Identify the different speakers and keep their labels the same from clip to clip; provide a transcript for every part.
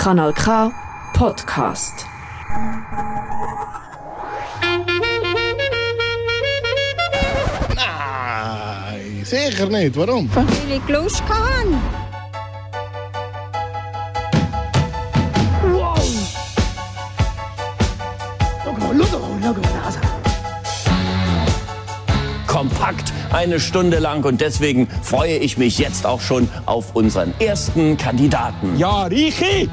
Speaker 1: Kanal K Podcast.
Speaker 2: Nein, sicher nicht. Warum?
Speaker 3: Weil ich Lust hatte.
Speaker 4: kompakt eine Stunde lang und deswegen freue ich mich jetzt auch schon auf unseren ersten Kandidaten.
Speaker 2: Ja, Richi!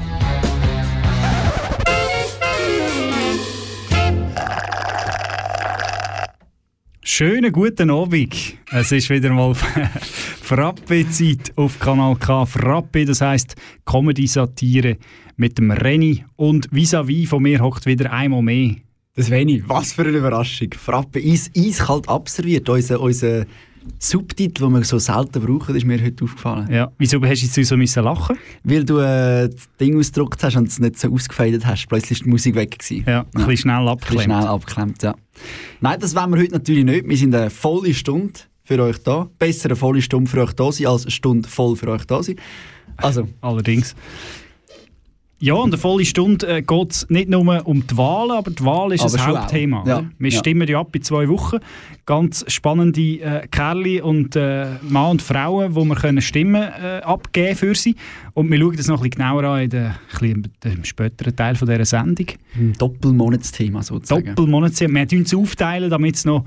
Speaker 5: Schönen guten Abend. Es ist wieder mal Frappe-Zeit auf Kanal K. Frappe, das heisst Comedy-Satire mit dem Renny. Und vis-à-vis von mir hockt wieder einmal mehr.
Speaker 6: Das wenig. Was für eine Überraschung. Frappe eis, eiskalt abserviert. Unser, unser Subtitel, den wir so selten brauchen, ist mir heute aufgefallen.
Speaker 5: Ja. Wieso hast du jetzt so müssen lachen?
Speaker 6: Weil du äh, das Ding ausgedruckt hast und es nicht so ausgefädelt hast. Plötzlich ist die Musik weg. Gewesen.
Speaker 5: Ja, ein bisschen schnell
Speaker 6: Ein bisschen
Speaker 5: abgeklemmt.
Speaker 6: schnell abgeklemmt, ja. Nein, das wollen wir heute natürlich nicht. Wir sind eine volle Stunde für euch da. Besser eine volle Stunde für euch da sein, als eine Stunde voll für euch da sein. Also,
Speaker 5: Allerdings. Ja, und eine volle Stunde äh, geht es nicht nur um die Wahlen, aber die Wahl ist
Speaker 6: Aber schon
Speaker 5: Hauptthema.
Speaker 6: Ja?
Speaker 5: Wir
Speaker 6: ja.
Speaker 5: stimmen ja ab in zwei Wochen. Ganz spannende äh, Kerle und äh, Mann und Frauen, wo wir können Stimmen äh, abgeben für sie. Und wir schauen das noch ein bisschen genauer an in der, bisschen im späteren Teil von dieser Sendung.
Speaker 6: ein Doppelmonatsthema sozusagen.
Speaker 5: Doppelmonatsjahr. Wir tun es aufteilen, damit es noch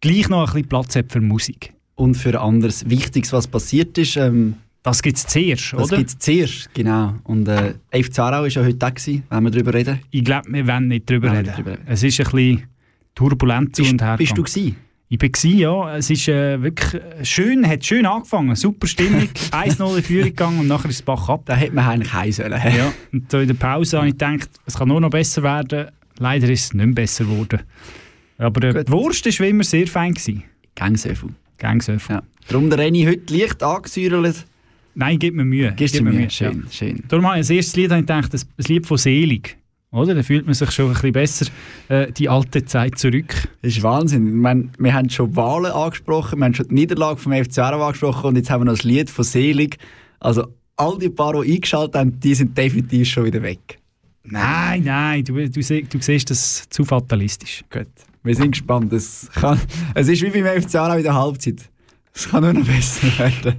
Speaker 5: gleich noch ein bisschen Platz hat für Musik.
Speaker 6: Und für anderes Wichtiges, was passiert ist, ähm,
Speaker 5: Das gibt es zuerst,
Speaker 6: das
Speaker 5: oder?
Speaker 6: gibt es zuerst, genau. Und äh, FC Aarau war ja heute da, gewesen, wenn wir darüber reden.
Speaker 5: Ich glaube, wir wollen nicht drüber
Speaker 6: Wollen
Speaker 5: reden.
Speaker 6: nicht reden.
Speaker 5: Es ist ein bisschen turbulent zu
Speaker 6: Bist,
Speaker 5: und her.
Speaker 6: bist du gewesen?
Speaker 5: Ich war ja. Es ist äh, wirklich schön, hat schön angefangen. Super Stimmung. 1-0 in Führung gegangen und nachher ist es Bach ab.
Speaker 6: Da hätte man eigentlich heim sollen.
Speaker 5: Ja. Und so in der Pause habe ich gedacht, es kann nur noch besser werden. Leider ist es nicht mehr besser geworden. Aber äh, die Wurst war wie immer sehr fein. Gewesen.
Speaker 6: Gangsöffel.
Speaker 5: Gangsöffel.
Speaker 6: Ja. Darum der Renny heute leicht angesäuert.
Speaker 5: Nein, gib mir Mühe.
Speaker 6: Gibst
Speaker 5: Gib
Speaker 6: mir Mühe?
Speaker 5: Ja.
Speaker 6: Schön, schön.
Speaker 5: Darum habe ich als erstes Lied gedacht, das- ein Lied von Selig. Oder? Da fühlt man sich schon ein bisschen besser äh, die alte Zeit zurück.
Speaker 6: Das ist Wahnsinn. Ich meine, wir haben schon Wahlen angesprochen, wir haben schon die Niederlage vom FC Aarau angesprochen und jetzt haben wir noch das Lied von Selig. Also all die paar, die eingeschaltet haben, die sind definitiv schon wieder weg.
Speaker 5: Nein, nein, du, du, du siehst das zu fatalistisch.
Speaker 6: Gut, wir sind gespannt. Es, kann, es ist wie beim FC Aarau in der Halbzeit. Es kann nur noch besser werden.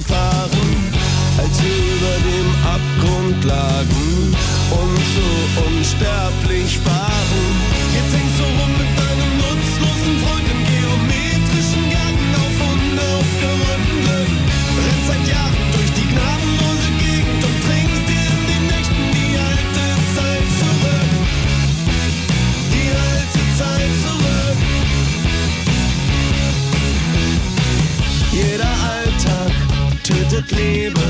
Speaker 7: Nicht mitgefahren, als wir über dem Abgrund lagen und so unsterblich waren. neighbor.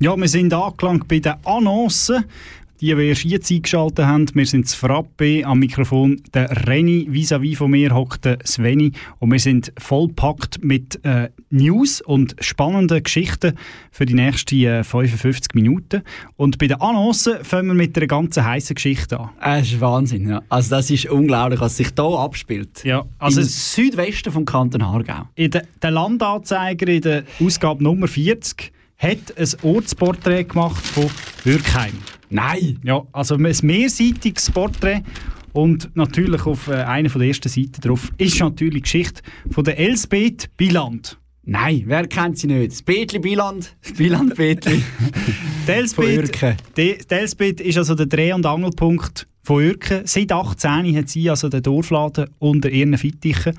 Speaker 5: Ja, wir sind angelangt bei den Annoncen. Die, die erst jetzt eingeschaltet haben, wir sind das Frappe am Mikrofon. Der Reni vis-à-vis von mir hockt der Sveni und wir sind vollpackt mit äh, News und spannenden Geschichten für die nächsten äh, 55 Minuten. Und bei den Annoncen fangen wir mit einer ganz heißen Geschichte an.
Speaker 6: Es ist Wahnsinn, ja. Also das ist unglaublich, was sich hier abspielt.
Speaker 5: Ja, also
Speaker 6: Im Südwesten vom Kanton Aargau.
Speaker 5: in der, der Landanzeiger in der Ausgabe Nummer 40 hat ein Ortsporträt gemacht von Würkheim.
Speaker 6: Nein!
Speaker 5: Ja, also ein mehrseitiges Porträt und natürlich auf äh, einer von der ersten Seiten drauf ist natürlich die Geschichte von der Elsbeth Biland.
Speaker 6: Nein, wer kennt sie nicht? Das Betli Biland, das Biland Betli.
Speaker 5: Die Elsbeth,
Speaker 6: Uerken.
Speaker 5: die, die Elsbeth ist also der Dreh- und Angelpunkt von Uerken. Seit 18 hat sie also den Dorfladen unter ihren Fittichen.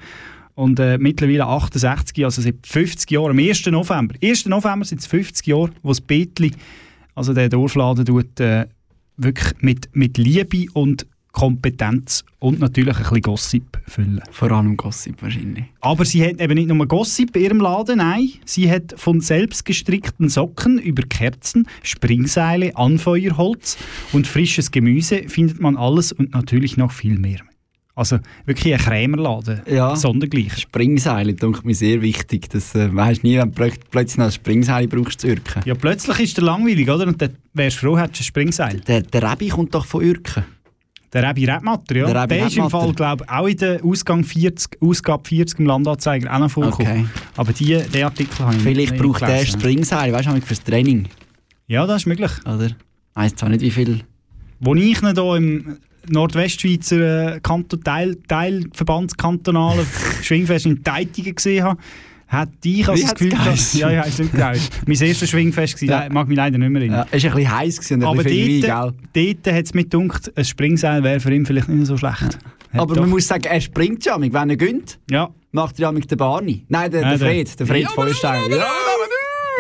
Speaker 5: Und äh, mittlerweile 68, also seit 50 Jahren, am 1. November. 1. November sind es 50 Jahre, wo das Betli, also der Dorfladen, tut, äh, wirklich mit, mit Liebe und Kompetenz und natürlich ein bisschen Gossip füllen.
Speaker 6: Vor allem Gossip wahrscheinlich.
Speaker 5: Aber sie hat eben nicht nur Gossip in ihrem Laden, nein. Sie hat von selbst gestrickten Socken über Kerzen, Springseile, Anfeuerholz und frisches Gemüse findet man alles und natürlich noch viel mehr. Also wirklich ein Krämerladen,
Speaker 6: Ja.
Speaker 5: sondergleich.
Speaker 6: Springseile, denke mir sehr wichtig. Das äh, weisst nie, wenn du plö- plötzlich noch ein Springseil brauchst zu Ürken.
Speaker 5: Ja, plötzlich ist der langweilig, oder? Und dann wärst du froh, hättest du ein Springseil.
Speaker 6: Der, der Rebi kommt doch von Ürken.
Speaker 5: Der Rebi Rebmatter, ja.
Speaker 6: Der
Speaker 5: Der,
Speaker 6: Rebi
Speaker 5: ist im. Fall, glaube ich, auch in der Ausgang 40, Ausgabe 40 im Landanzeiger auch noch vorgekommen.
Speaker 6: Okay.
Speaker 5: Aber die, den Artikel habe ich
Speaker 6: Vielleicht
Speaker 5: nicht
Speaker 6: braucht der. Springseil, weißt du, fürs Training.
Speaker 5: Ja, das ist möglich.
Speaker 6: Oder? Weiss zwar nicht, wie viel.
Speaker 5: Wo ich ihn hier im Nordwestschweizer äh, Kanton, Teil, Teilverbandskantonalen Schwingfest in Teitingen gesehen habe, hat ich also das Gefühl, dass, ja, ich weiss nicht genau. mein erstes Schwingfest war,
Speaker 6: Ja.
Speaker 5: mag mich leider nicht mehr erinnern.
Speaker 6: Ja, es war ein bisschen heiß gewesen
Speaker 5: Aber
Speaker 6: bisschen
Speaker 5: dort,
Speaker 6: gell?
Speaker 5: dort hat es mir gedacht, ein Springseil wäre für ihn vielleicht nicht so schlecht. Hat
Speaker 6: Aber
Speaker 5: doch-
Speaker 6: man muss sagen, er springt ja, wenn er gönnt,
Speaker 5: Ja,
Speaker 6: macht er ja mit der Barney. Nein, der,
Speaker 5: Ja,
Speaker 6: der- Fred, der Fred
Speaker 5: Ja,
Speaker 6: Feuerstein. Ja,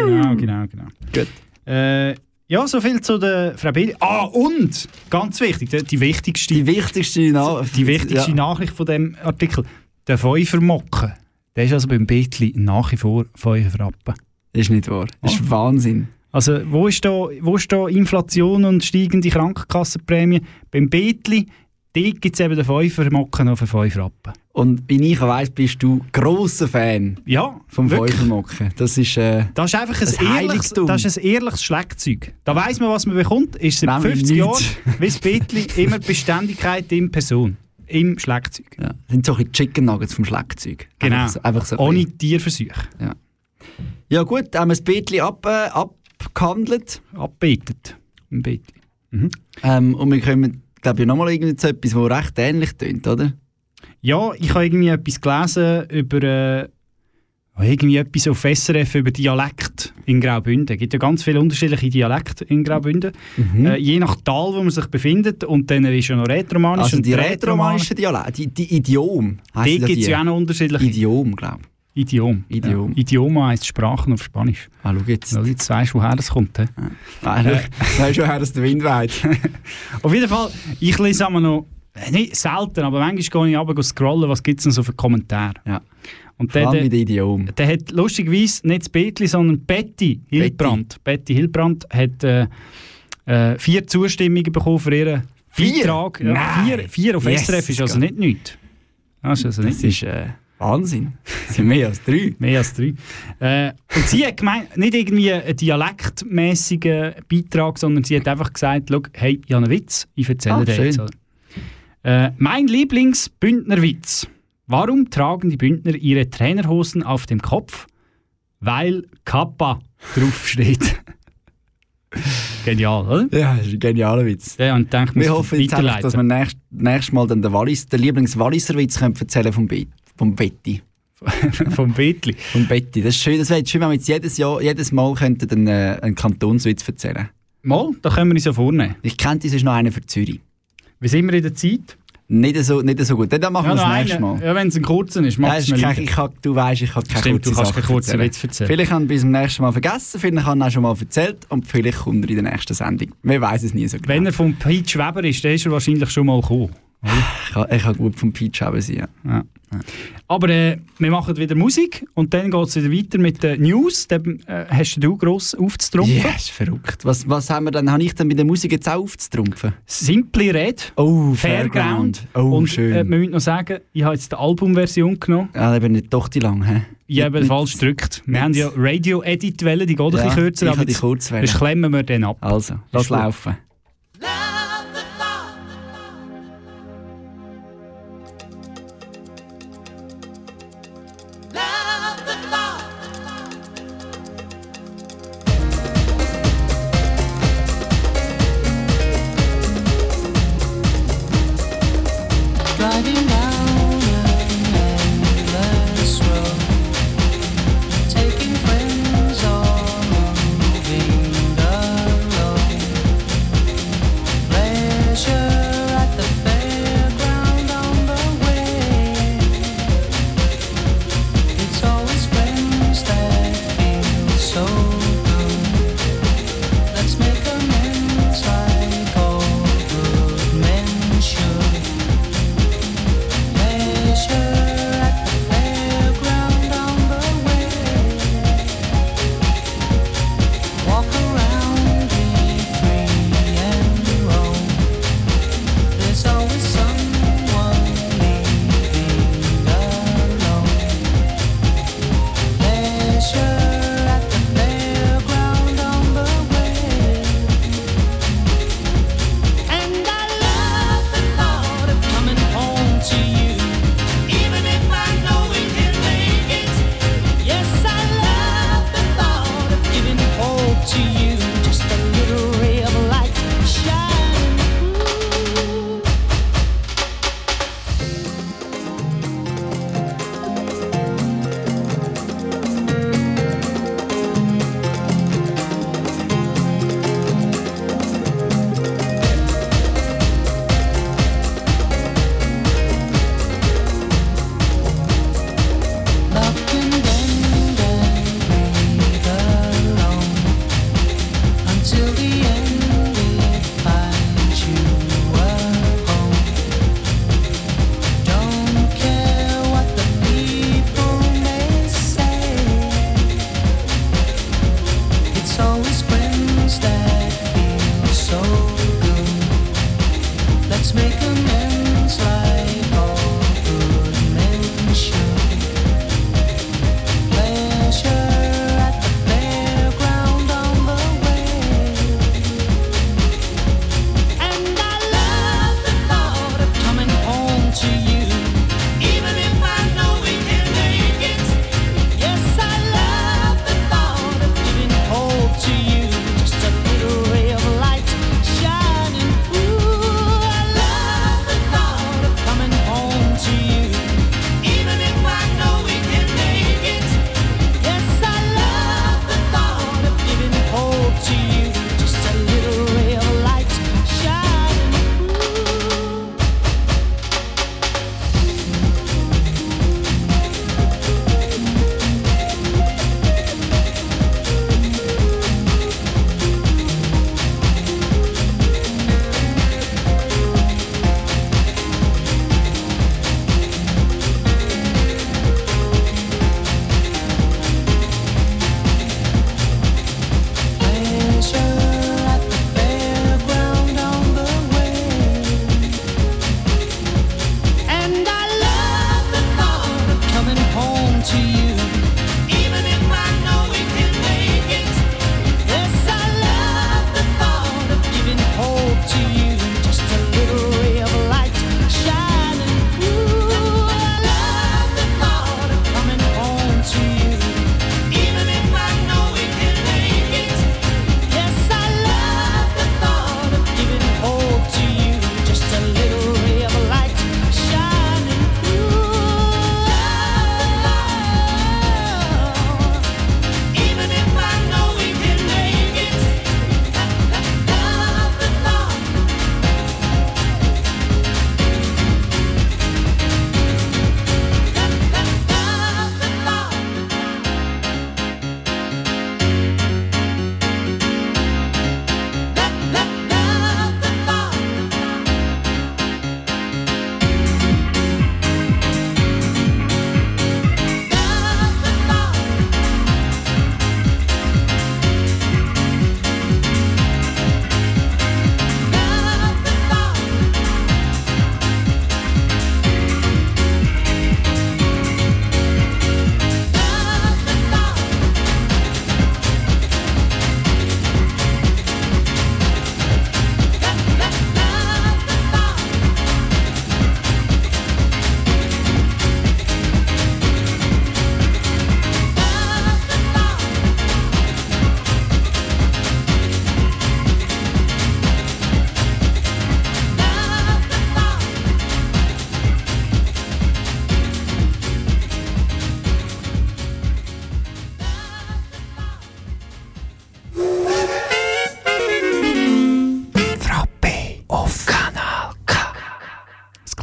Speaker 5: genau, genau, genau.
Speaker 6: Gut.
Speaker 5: Äh, ja, so viel zu der Frau Bedi. Ah, und, ganz wichtig, die, die wichtigste
Speaker 6: Die wichtigste, Na
Speaker 5: Die wichtigste
Speaker 6: ja.
Speaker 5: Nachricht von dem Artikel, der Fünfermocken, der ist also beim Betli nach wie vor Fünferrappen.
Speaker 6: ist nicht wahr. Das ist Wahnsinn.
Speaker 5: Also wo ist, da, wo ist da Inflation und steigende Krankenkassenprämie? Beim Betli, dort gibt es eben den Fünfermocken noch für Fünferrappen.
Speaker 6: Und wie ich weiss, bist du grosser Fan
Speaker 5: Ja,
Speaker 6: vom. Feuermocken. Das ist... Äh,
Speaker 5: Das ist einfach ein,
Speaker 6: Ein
Speaker 5: ehrliches, das ist ein ehrliches Schlagzeug. Da weiss man, was man bekommt. Ist seit
Speaker 6: Nämlich
Speaker 5: 50 Jahren, wie das Betli, immer Beständigkeit in Person. Im Schlagzeug.
Speaker 6: ja, das sind so ein bisschen Chicken Nuggets vom Schlagzeug.
Speaker 5: Genau.
Speaker 6: Einfach so, einfach so ein
Speaker 5: Ohne
Speaker 6: bisschen.
Speaker 5: Tierversuche.
Speaker 6: Ja gut, haben wir das Betli ab, äh, abgehandelt.
Speaker 5: Abbetet. Im Betli.
Speaker 6: Ähm, und wir kommen, glaube ich, nochmal irgendwie zu etwas, das recht ähnlich tönt, oder?
Speaker 5: Ja, ich habe irgendwie etwas gelesen über äh, irgendwie etwas auf SRF über Dialekt in Graubünden. Es gibt ja ganz viele unterschiedliche Dialekte in Graubünden.
Speaker 6: Mhm.
Speaker 5: Äh, je nach Tal, wo man sich befindet. Und dann ist ja noch Rätoromanisch.
Speaker 6: Also
Speaker 5: und
Speaker 6: die
Speaker 5: Rätoromanisch-
Speaker 6: rätoromanischen Dialekte, die, die Idiom.
Speaker 5: Dort gibt es ja auch noch unterschiedliche
Speaker 6: Idiom, glaube ich.
Speaker 5: Idiom.
Speaker 6: Idiom.
Speaker 5: Ja. Idioma heisst Sprachen auf Spanisch.
Speaker 6: Ah, schau jetzt.
Speaker 5: Du jetzt weißt, woher das kommt. he?
Speaker 6: Ah, schau, weißt du, woher das der Wind weht?
Speaker 5: Auf jeden Fall, ich lese aber noch, äh, nicht selten, aber manchmal gehe ich runter scrollen, was gibt es denn so für Kommentare.
Speaker 6: Ja.
Speaker 5: Und
Speaker 6: Vor
Speaker 5: der,
Speaker 6: allem mit Idiom.
Speaker 5: der hat lustigerweise nicht das Betli, sondern Betty Hilbrand. Betty Hilbrand hat äh, äh, vier Zustimmungen bekommen für ihren
Speaker 6: Vier?
Speaker 5: Beitrag. Ja, vier, vier auf
Speaker 6: Yes,
Speaker 5: SRF ist also nicht nichts. Das ist also nicht
Speaker 6: Das ist äh, Wahnsinn. Das sind mehr als drei.
Speaker 5: Mehr als drei. Äh, und sie hat gemeint, nicht irgendwie einen dialektmäßigen Beitrag, sondern sie hat einfach gesagt, «Schau, hey, ich habe einen Witz, ich erzähle
Speaker 6: Ah,
Speaker 5: dir
Speaker 6: schön.
Speaker 5: jetzt. Äh, mein Lieblings-Bündner-Witz. Warum tragen die Bündner ihre Trainerhosen auf dem Kopf? Weil Kappa draufsteht. Genial, oder?
Speaker 6: Ja, das ist ein genialer Witz.
Speaker 5: Ja, und denke,
Speaker 6: Wir hoffen jetzt einfach, dass wir nächst, nächstes Mal dann den, Wallis, den Lieblings-Walliser-Witz können erzählen vom, Bet, vom Betty.
Speaker 5: vom Bettli.
Speaker 6: Vom Betty. Das ist schön, das wäre schön, wenn wir jetzt jedes, Jahr, jedes Mal könnten einen, äh, einen Kantonswitz erzählen
Speaker 5: Mal, da können wir uns ja vornehmen.
Speaker 6: Ich kenne sonst noch einen für Zürich.
Speaker 5: Wie sind wir in der Zeit?
Speaker 6: Nicht so, nicht so gut. Dann machen wir
Speaker 5: noch
Speaker 6: das nächste. Mal.
Speaker 5: Ja, wenn es ein kurzer ist,
Speaker 6: Ja,
Speaker 5: mach es
Speaker 6: hab, du weißt, ich habe keine
Speaker 5: Stimmt, du
Speaker 6: kurzen
Speaker 5: kannst keinen kurzen. Witz erzählen.
Speaker 6: Vielleicht habe ich bis zum nächsten Mal vergessen, vielleicht habe ich ihn auch schon mal erzählt und vielleicht kommt er in der nächsten Sendung. Wir weiß es nie so genau.
Speaker 5: Wenn er vom Pete Weber ist, dann ist er wahrscheinlich schon mal gekommen.
Speaker 6: Ich, kann, gut vom Peach haben sein. Ja.
Speaker 5: Ja. Aber äh, wir machen wieder Musik und dann geht es wieder weiter mit den News. Dann äh, hast du gross aufzutrumpfen.
Speaker 6: Ja, ist verrückt. Was, was haben wir dann? Habe ich dann mit der Musik jetzt auch aufzutrumpfen?
Speaker 5: Simply Red,
Speaker 6: Oh,
Speaker 5: Fairground.
Speaker 6: Oh,
Speaker 5: und
Speaker 6: schön.
Speaker 5: Äh, wir müssen noch sagen, ich habe jetzt die Albumversion genommen.
Speaker 6: ja, eben nicht doch die lang, hä?
Speaker 5: Ich habe falsch gedrückt. Wir haben ja Radio-Edit wollen, die geht ein
Speaker 6: Ja,
Speaker 5: bisschen kürzer.
Speaker 6: ich
Speaker 5: aber
Speaker 6: habe die kurz.
Speaker 5: Jetzt klemmen wir den ab.
Speaker 6: Also, lass laufen.
Speaker 8: Driving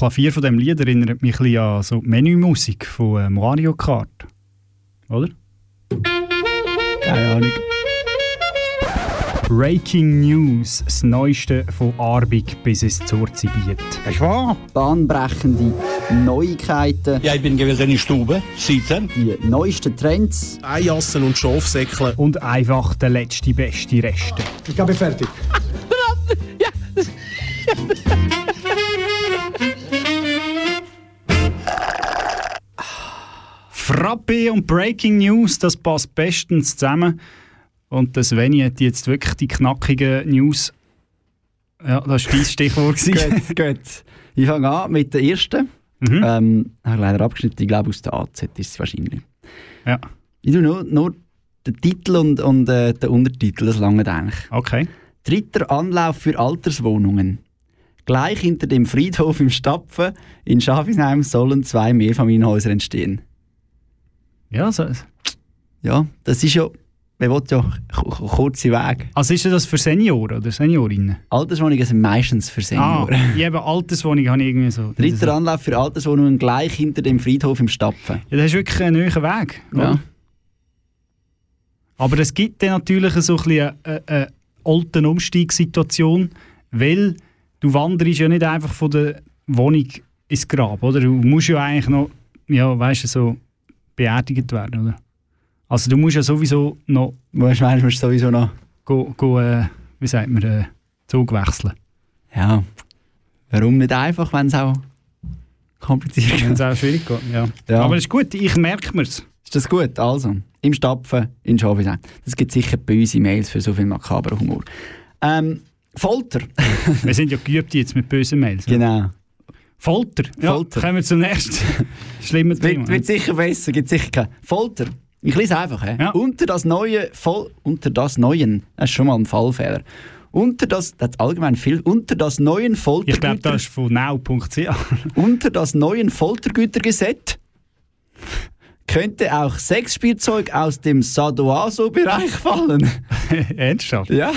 Speaker 5: Klavier von dem Lied erinnert mich ein bisschen an so die Menümusik von äh, Mario Kart. Oder?
Speaker 6: Keine Ahnung.
Speaker 5: Breaking News, das Neueste von Arbig bis es zur Zibiet.
Speaker 2: Ist wahr?
Speaker 6: Bahnbrechende Neuigkeiten,
Speaker 2: Ja, ich bin gewesen in der Stube, sitzen.
Speaker 6: die neuesten Trends.
Speaker 2: Eijassen und Schafsäckle.
Speaker 5: Und einfach der letzte beste Reste.
Speaker 2: Ich bin fertig.
Speaker 5: Frappe und Breaking News, das passt bestens zusammen. Und das Sveni hat jetzt wirklich die knackigen News. Ja, das war dein Stichwort.
Speaker 6: gut, gut. Ich fange an mit der ersten.
Speaker 5: mhm.
Speaker 6: Ähm, habe leider abgeschnitten, ich glaube aus der AZ ist es wahrscheinlich.
Speaker 5: Ja,
Speaker 6: Ich tue nur, nur den Titel und, und äh, den Untertitel, das lange eigentlich.
Speaker 5: okay.
Speaker 6: Dritter Anlauf für Alterswohnungen. Gleich hinter dem Friedhof im Stapfen in Schafisheim sollen zwei Mehrfamilienhäuser entstehen.
Speaker 5: Ja, so.
Speaker 6: Ja, das ist ja, man will ja kurze Wege.
Speaker 5: Also ist das für Senioren oder Seniorinnen?
Speaker 6: Alterswohnungen sind meistens für Senioren.
Speaker 5: Ah, ich habe Alterswohnung habe ich irgendwie so.
Speaker 6: Dritter Anlauf für Alterswohnungen gleich hinter dem Friedhof im Stapfen.
Speaker 5: Ja, das ist wirklich ein neuer Weg. oder?
Speaker 6: Ja.
Speaker 5: Aber es gibt dann natürlich so ein bisschen eine, eine alte Umstiegssituation, weil du wanderst ja nicht einfach von der Wohnung ins Grab, oder? Du musst ja eigentlich noch, ja, weißt du, so beerdigt werden, oder? Also du musst ja sowieso noch,
Speaker 6: meine, musst du sowieso noch.
Speaker 5: go, go, äh, wie sagt man, äh, Zug wechseln.
Speaker 6: Ja. Warum nicht einfach, wenn es auch kompliziert
Speaker 5: Wenn
Speaker 6: ist?
Speaker 5: es auch schwierig geht, ja.
Speaker 6: Ja.
Speaker 5: Aber es ist gut, ich merke mir's.
Speaker 6: Ist das gut? Also, im Stapfen in Schafisheim. Das gibt sicher böse Mails für so viel makaberen Humor. Ähm, Folter.
Speaker 5: Wir sind ja geübt jetzt mit bösen Mails.
Speaker 6: genau.
Speaker 5: Folter. Ja,
Speaker 6: Folter.
Speaker 5: Kommen wir zum nächsten schlimmen Thema.
Speaker 6: Wird, wird sicher besser, gibt sicher kein. Folter. Ich lese einfach. He?
Speaker 5: Ja.
Speaker 6: Unter das neue, Vol unter das neuen, das ist schon mal ein Fallfehler. Unter das, das allgemein viel, unter das neuen
Speaker 5: ich glaube,
Speaker 6: Foltergüter,
Speaker 5: das ist von now.ch.
Speaker 6: unter das neuen Foltergütergesetz könnte auch Sexspielzeug aus dem Sadoaso-Bereich fallen.
Speaker 5: Ernsthaft?
Speaker 6: Ja.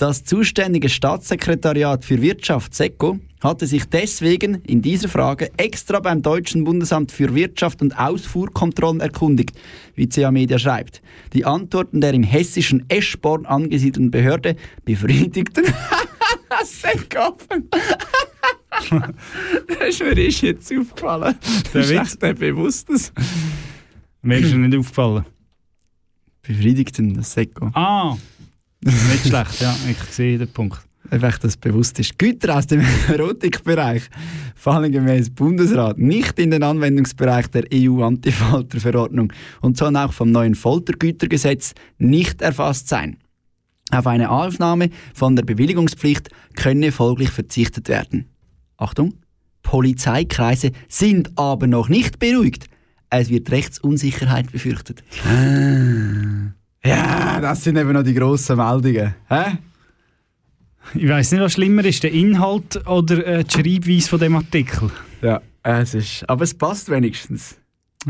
Speaker 6: Das zuständige Staatssekretariat für Wirtschaft SECO hatte sich deswegen in dieser Frage extra beim Deutschen Bundesamt für Wirtschaft und Ausfuhrkontrollen erkundigt, wie CA Media schreibt. Die Antworten der im hessischen Eschborn angesiedelten Behörde befriedigten SECO. das ist mir ist jetzt aufgefallen.
Speaker 5: Der
Speaker 6: Das ist
Speaker 5: Witz.
Speaker 6: echt ein bewusstes.
Speaker 5: Mir ist nicht aufgefallen.
Speaker 6: Befriedigten das SECO.
Speaker 5: Ah, nicht schlecht, ja, ich sehe den Punkt.
Speaker 6: einfach das bewusst ist. Güter aus dem Erotikbereich fallen gemäß Bundesrat nicht in den Anwendungsbereich der EU-Antifalterverordnung und sollen auch vom neuen Foltergütergesetz nicht erfasst sein. Auf eine Aufnahme von der Bewilligungspflicht könne folglich verzichtet werden. Achtung, Polizeikreise sind aber noch nicht beruhigt. Es wird Rechtsunsicherheit befürchtet. Ja, das sind eben noch die grossen Meldungen. Hä?
Speaker 5: Ich weiß nicht, was schlimmer ist, der Inhalt oder äh, die Schreibweise von dem Artikel.
Speaker 6: Ja, es ist. Aber es passt wenigstens.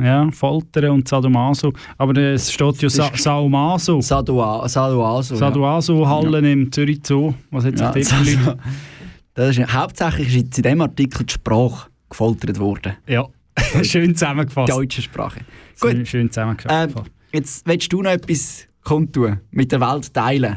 Speaker 5: Ja, Foltern und Sadomaso. Aber äh, es steht ja Sa Saumaso.
Speaker 6: Sadoa, Sadoaso.
Speaker 5: Sadomaso Hallen im Zürich Zoo. Was hat sich
Speaker 6: Ja,
Speaker 5: dort
Speaker 6: das ist, hauptsächlich ist in diesem Artikel die Sprache gefoltert worden.
Speaker 5: Ja, schön
Speaker 6: Die
Speaker 5: zusammengefasst.
Speaker 6: deutsche Sprache.
Speaker 5: Schön,
Speaker 6: Gut,
Speaker 5: schön
Speaker 6: ähm,
Speaker 5: zusammengefasst.
Speaker 6: Jetzt willst du noch etwas kundtun, mit der Welt teilen.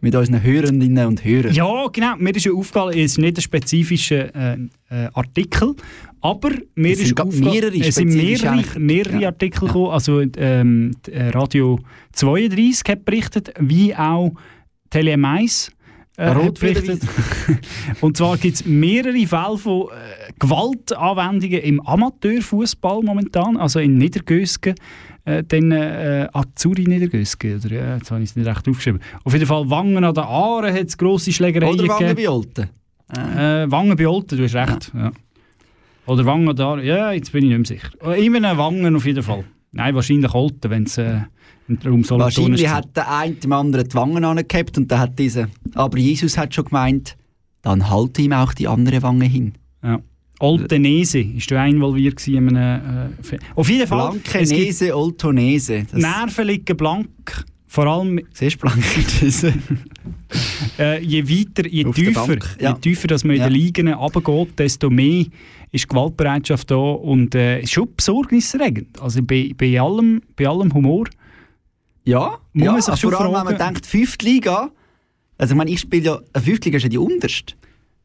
Speaker 6: Mit unseren Hörerinnen und Hörern.
Speaker 5: Ja, genau. Mir ist ja aufgefallen, es ist nicht ein spezifischer äh, äh, Artikel, aber mir
Speaker 6: Es
Speaker 5: ist
Speaker 6: sind
Speaker 5: aufgefallen,
Speaker 6: mehrere
Speaker 5: es sind mehrere, mehrere
Speaker 6: Ja.
Speaker 5: Artikel gekommen. Also ähm, äh, Radio 32 hat berichtet, wie auch Tele Mais. Äh,
Speaker 6: Rot
Speaker 5: hat berichtet. Und zwar gibt es mehrere Fälle von äh, Gewaltanwendungen im Amateurfußball momentan, also in Niedergösgen, äh, dann äh, Azuri Niedergösgen, oder ja, jetzt habe ich es nicht recht aufgeschrieben. Auf jeden Fall Wangen an der Aare hat es grosse Schlägereien
Speaker 6: Oder Wangen bei Olten.
Speaker 5: Äh, Wangen bei Olten, du hast recht. Ja. Oder Wangen da, ja, jetzt bin ich nicht mehr sicher. Äh, Immer eine Wangen auf jeden Fall. Nein, wahrscheinlich Olten, wenn es äh,
Speaker 6: Wahrscheinlich hat der eine dem anderen die Wangen angehabt und dann hat dieser. Aber Jesus hat schon gemeint, dann halte ihm auch die andere Wange hin.
Speaker 5: Ja. Oltenese, ist du involviert in einem... Äh, auf jeden Fall,
Speaker 6: Blanke
Speaker 5: es gibt
Speaker 6: Nese, Oltonese.
Speaker 5: Nerven liegen blank, vor allem
Speaker 6: Siehst du, blanke Nese?
Speaker 5: äh, je weiter, je
Speaker 6: Auf
Speaker 5: tiefer,
Speaker 6: ja.
Speaker 5: je tiefer, dass man
Speaker 6: Ja.
Speaker 5: in den Ligen runtergeht, desto mehr ist Gewaltbereitschaft da und äh, ist schon besorgniserregend. Also bei, bei, allem, bei allem Humor.
Speaker 6: Ja,
Speaker 5: Muss
Speaker 6: ja
Speaker 5: man sich schon
Speaker 6: vor allem, wenn man
Speaker 5: fragen-
Speaker 6: denkt, fünfte Liga, also ich meine, ich spiele ja, eine fünfte Liga ist ja die unterste.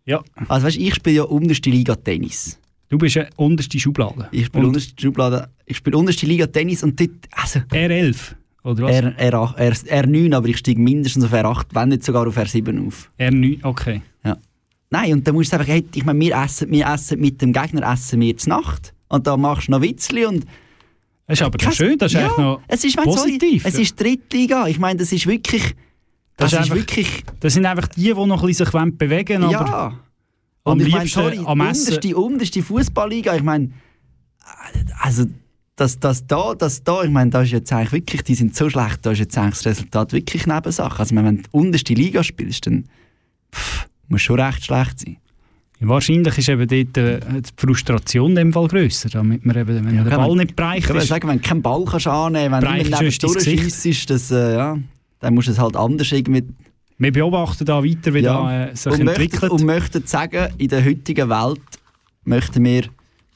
Speaker 5: Ja,
Speaker 6: Also weißt, ich spiele ja unterste Liga Tennis.
Speaker 5: du bist eine unterste Schublade.
Speaker 6: Ich spiele unterste Schublade, ich spiele unterste Liga Tennis und dort, also
Speaker 5: R11, oder was?
Speaker 6: R, R8, R, R9, aber ich steige mindestens auf R8, wenn nicht sogar auf R7 auf.
Speaker 5: R9, okay.
Speaker 6: Ja. Nein, und dann musst du einfach, hey, ich meine, wir essen, wir essen mit dem Gegner essen wir zur Nacht und da machst du noch Witzli und
Speaker 5: Das ist aber schön, das ist
Speaker 6: ja,
Speaker 5: eigentlich noch
Speaker 6: es ist, mein, sorry,
Speaker 5: positiv.
Speaker 6: es ist Drittliga. Ich meine, das ist wirklich,
Speaker 5: Das
Speaker 6: das,
Speaker 5: ist
Speaker 6: ist wirklich,
Speaker 5: das sind einfach die, die noch ein bisschen sich bewegen wollen, aber
Speaker 6: ja.
Speaker 5: am
Speaker 6: Und ich meine, sorry,
Speaker 5: am Essen-
Speaker 6: unterste, unterste Fußballliga. Ich meine, also das, das da, das da, ich meine, da ist jetzt eigentlich wirklich, die sind so schlecht, da ist jetzt eigentlich das Resultat wirklich Nebensache. Also wenn du die unterste Liga spielst, dann pff, muss schon recht schlecht sein.
Speaker 5: wahrscheinlich ist eben dort äh, die Frustration in dem Fall grösser, damit man eben, wenn man den
Speaker 6: kann
Speaker 5: Ball
Speaker 6: man-
Speaker 5: nicht
Speaker 6: Ich
Speaker 5: bereicht ist,
Speaker 6: sagen, wenn du keinen Ball kannst annehmen kannst, wenn du neben
Speaker 5: Gesicht.
Speaker 6: durchschiessest, das, äh, ja, dann musst du es halt anders irgendwie
Speaker 5: wir beobachten da weiter, wie
Speaker 6: Ja.
Speaker 5: da äh, sich
Speaker 6: und,
Speaker 5: entwickelt.
Speaker 6: möchten, und möchten sagen, in der heutigen Welt möchten wir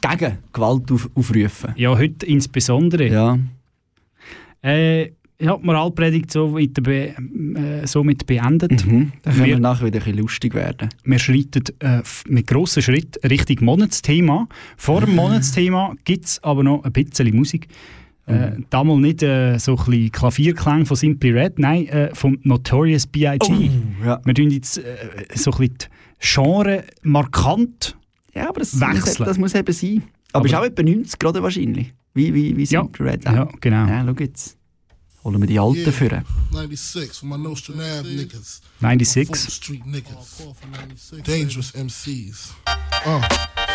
Speaker 6: gegen Gewalt auf, aufrufen.
Speaker 5: ja, heute insbesondere.
Speaker 6: Ja.
Speaker 5: Äh, ich habe die Moralpredigt so weit be äh, somit beendet.
Speaker 6: Mhm. Dann können wir
Speaker 5: Wir-
Speaker 6: nachher wieder ein bisschen lustig werden.
Speaker 5: Wir schreiten äh, mit grossen Schritt Richtung Monatsthema. Vor dem Monatsthema gibt es aber noch ein bisschen Musik. Äh, damals nicht äh, so ein bisschen Klavierklang von Simply Red, nein, äh, vom Notorious B.I.G.
Speaker 6: ja.
Speaker 5: Wir tun jetzt äh, so ein bisschen die Genre markant.
Speaker 6: ja, aber das
Speaker 5: Wechseln.
Speaker 6: muss, das muss eben sein. Aber,
Speaker 5: Aber-
Speaker 6: ist auch etwa 90 gerade wahrscheinlich. Wie, wie, wie
Speaker 5: Ja.
Speaker 6: Simple Red.
Speaker 5: Ja, genau.
Speaker 6: Ja, schau jetzt. Holen wir die Alten
Speaker 9: Yeah.
Speaker 6: führen.
Speaker 9: 96 for my Nostrand Ave niggas.
Speaker 5: 96.
Speaker 9: Fulton Street niggas. Dangerous MCs. Uh,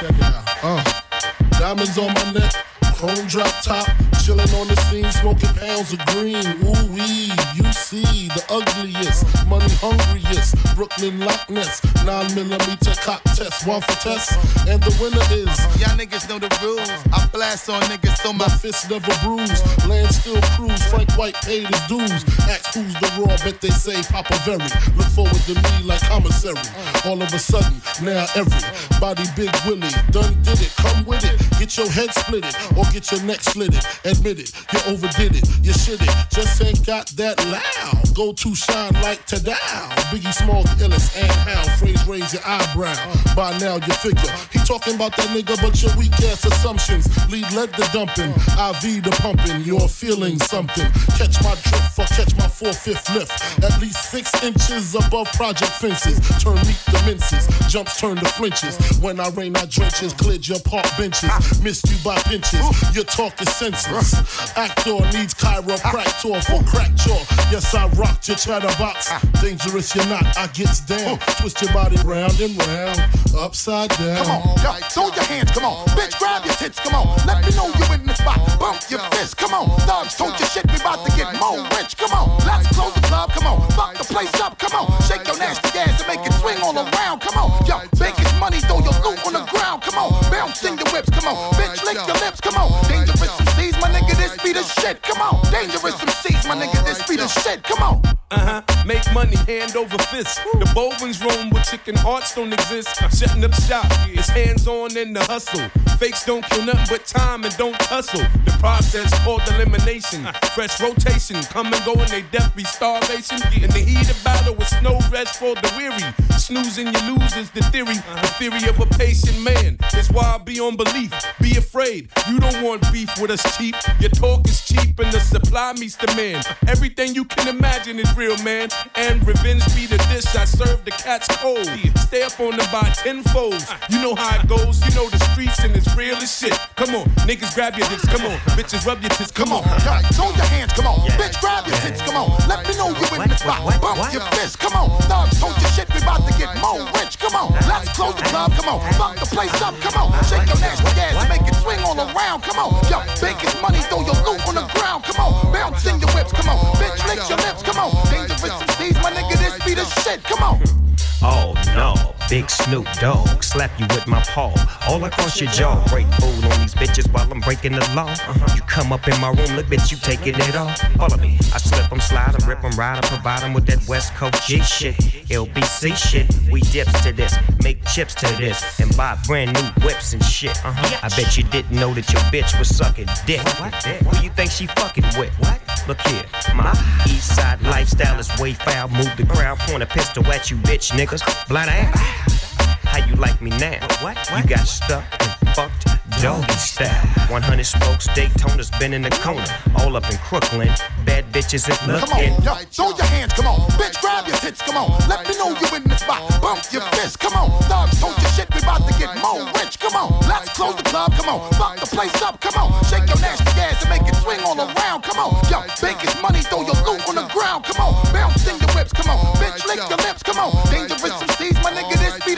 Speaker 9: check it out. Uh, diamonds on my neck. Chrome drop top, chillin' on the scene, smoking pounds of green. Ooh wee, you see the ugliest, money hungriest, Brooklyn Loch Ness, nine millimeter cock test, one for test, and the winner is
Speaker 10: Y'all niggas know the rules. I blast on niggas so
Speaker 9: my
Speaker 10: my
Speaker 9: fist never bruise. Land still cruise. Frank White paid his dues. Ask who's the raw, bet they say Papa Very. Look forward to me like commissary. All of a sudden, now everybody Big Willie done did it. Come with it. Get your head split it or get your neck slitted. Admit it, you overdid it. You shit it. Just ain't got that loud. Go to shine like Tadao. Biggie Smalls, illest and how. Phrase raise your eyebrow. By now you figure he talking about that nigga, but your weak ass assumptions lead led the dumping. IV the pumping. You're feeling something. Catch my drift or catch my four fifth lift. At least six inches above project fences. Turn meat to minces. Jumps turn to flinches. When I rain, I drenches. Cleared your park benches. Missed you by pinches. Your talk is senseless. Actor needs chiropractor for crack jaw. Yes, I rocked your chatterbox. Dangerous, you're not. I gets down. Twist your body round and round. Upside down.
Speaker 10: Come on, yo, throw your hands, come on. Bitch, grab your tits, come on. Let me know you in the spot. Bump your fist, come on. Thugs, told your shit, we about to get more rich, come on. Let's close the club, come on. Fuck the place up, come on. Shake your nasty ass and make it swing all around, come on. Yo, his money, throw your loot on the ground, come on. Bounce in your whips, come on. Bitch, lick your lips, come on. Dangerous MCs, my nigga, this be the shit, come on. Dangerous MCs, my nigga, this be the shit, come on.
Speaker 11: Uh-huh. Make money hand over fist. The Bowens roam where chicken hearts don't exist. Shutting up shop. It's hands on in the hustle. Fakes don't kill nothing but time and don't hustle. The process called elimination. Fresh rotation. Come and go and they death be starvation. In the heat of battle with no rest for the weary. Snoozing you lose is the theory. The theory of a patient man is why I be on belief. Be afraid. You don't want beef with us cheap. Your talk is cheap and the supply meets demand. Everything you can imagine is real, man. And revenge be the dish I serve the cats cold. Stay up on them by tenfold. You know how it goes. You know the streets and it's real as shit. Come on, niggas grab your dicks. Come on, bitches rub your tits. Come on.
Speaker 10: Yo, throw your hands, come on. Bitch, grab your tits, come on. Let me know you in the spot. Bump your fist, come on. Thugs, told your shit, we about to get more rich, come on. Let's close the club, come on. Fuck the place up, come on. Shake your nasty ass and make it swing all around, come on. Yo, bake his money, throw your loot on the ground, come on. Bounce in your whips, come on. Bitch, lick your lips, come on. Dangerous MCs, my nigga, this be the shit, come on.
Speaker 12: Oh no, Big Snoop Dogg, slap you with my paw. All across your jaw. Break food on these bitches while I'm breaking the law. Uh-huh. You come up in my room, look, bitch, you taking it off. Follow me. I slip 'em, slide 'em, rip 'em, ride 'em, provide 'em with that West Coast G shit. LBC shit. We dips to this, make chips to this, and buy brand new whips and shit. Uh-huh. I bet you didn't know that your bitch was sucking dick. Who you think she fucking with? What? Look here, my east side lifestyle is way foul. Move the ground, point a pistol at you, bitch niggas. Blind ass. How you like me now? What? You got stuck and fucked doggy style. 100 spokes, Daytona's been in the corner. All up in Crooklyn. Bad bitches is
Speaker 10: Come on, yo, throw your hands, come on. Bitch, grab your tits, come on. Let me know you in the spot. Bump your fist, come on. Thugs, told your shit, we about to get more rich, come on. Let's close the club, come on. Fuck the place up, come on. Shake your nasty ass and make it swing all around, come on. Yo, bake his money, throw your loot on the ground, come on. Bounce in your whips, come on. Bitch, lick your lips, come on. Dangerous MCs, my nigga,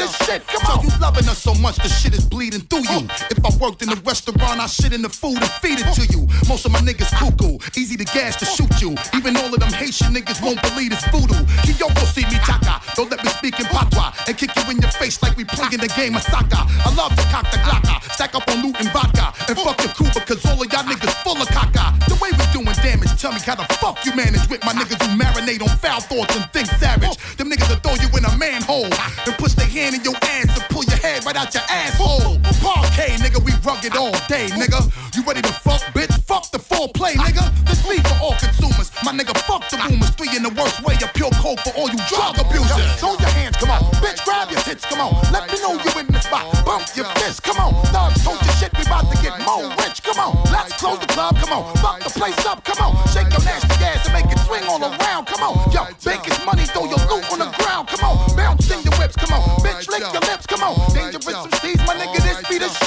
Speaker 10: this the shit, come on.
Speaker 9: So you loving us so much, the shit is bleeding through you. If I worked in a restaurant, I shit in the food and feed it to you. Most of my niggas cuckoo, easy to gas to shoot you. Even all of them Haitian niggas won't believe it's voodoo. You yo go see me chaka, don't let me speak in patois and kick you in your face like we playing the game of soccer. I love to cock the glocka, stack up on loot and vodka, and fuck your crew because all of y'all niggas full of caca. The way we doing damage, tell me how the fuck you manage with my niggas who marinate on foul thoughts and think savage. Them niggas will throw you in a manhole and push their hand in your ass and pull your head right out your asshole. Parquet, nigga, we rugged all day, nigga. You ready to fuck, bitch? Fuck the full play, nigga. This me for all consumers. My nigga, fuck the rumors. Three in the worst way, a pure coke for all you drug abusers.
Speaker 10: Throw your hands, come on. Bitch, grab your tits, come on. Let me know you in the spot. Bump your fist, come on. Thugs, told your shit, we about to get more rich, come on. Let's close the club, come on. Fuck the place up, come on.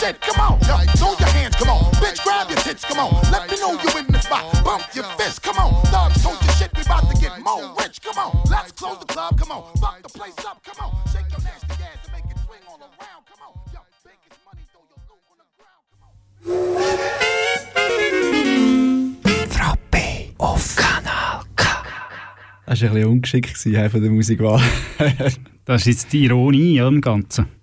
Speaker 10: Shit, come on. Yo, throw your hands, come on. Bitch, grab your tits, come on. Let me know you in the spot. Bump your fist, come on. Thugs, told your shit, we about to get more rich, come on. Let's close the club, come on. Fuck the place up, come on. Shake your nasty ass and make it swing all around, come on. Yo, his money, throw your loot on the ground, come on.
Speaker 6: Frappe auf Kanal K. Das war ein bisschen ungeschickt gewesen, von der Musikwahl.
Speaker 5: Das ist jetzt die Ironie am Ganzen.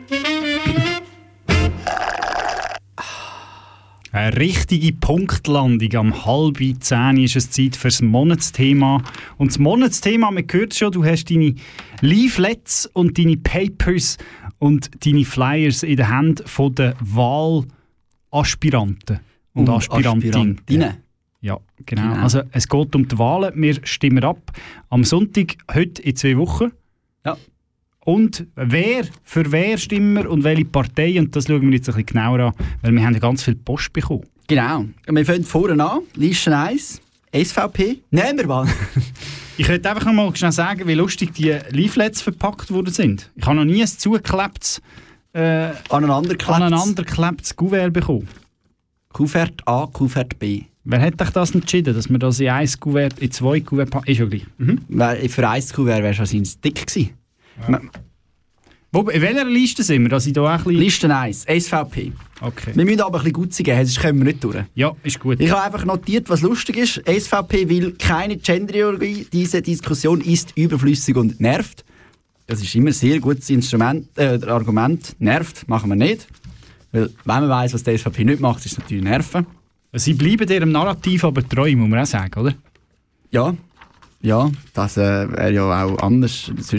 Speaker 5: Eine richtige Punktlandung. Am halb zehn ist es Zeit für das Monatsthema. Und das Monatsthema, man hört schon, du hast deine Leaflets und deine Papers und deine Flyers in der Hand von der Wahlaspiranten und,
Speaker 6: Und
Speaker 5: Aspirantinnen.
Speaker 6: Aspirantinnen.
Speaker 5: Ja, genau.
Speaker 6: Genau.
Speaker 5: Also es geht um die Wahlen. Wir stimmen ab am Sonntag, heute in zwei Wochen.
Speaker 6: Ja.
Speaker 5: Und wer, für wer stimmen wir und welche Partei, und das schauen wir jetzt ein bisschen genauer an, weil wir haben ja ganz viel Post bekommen.
Speaker 6: Genau. Wir fangen vorne an. Liste 1. SVP. Nehmen wir mal.
Speaker 5: Ich könnte einfach noch mal schnell sagen, wie lustig die Leaflets verpackt worden sind. Ich habe noch nie ein zugeklebtes, äh,
Speaker 6: aneinandergeklebtes.
Speaker 5: aneinandergeklebtes Kuvert bekommen.
Speaker 6: Kuvert A, Kuvert B.
Speaker 5: Wer hat euch das entschieden, dass wir das in ein Kuvert, in zwei Kuvert packen? Ist ja gleich. Mhm.
Speaker 6: Für ein Kuvert wäre schon dick gewesen.
Speaker 5: Wo, in welcher Liste sind wir? Dass ich da auch ein bisschen...
Speaker 6: Liste 1. SVP.
Speaker 5: Okay.
Speaker 6: Wir müssen aber ein bisschen gut geben, sonst kommen wir nicht durch.
Speaker 5: Ja, ist gut.
Speaker 6: Ich habe einfach notiert, was lustig ist. SVP will keine Genderideologie. Diese Diskussion ist überflüssig und nervt. Das ist immer ein sehr gutes Instrument, äh, Argument. Nervt, machen wir nicht. Weil, wenn man weiss, was die SVP nicht macht, ist es natürlich Nerven.
Speaker 5: Sie bleiben ihrem Narrativ aber treu, muss man auch sagen, oder?
Speaker 6: Ja, ja, das äh, wäre ja auch anders. Das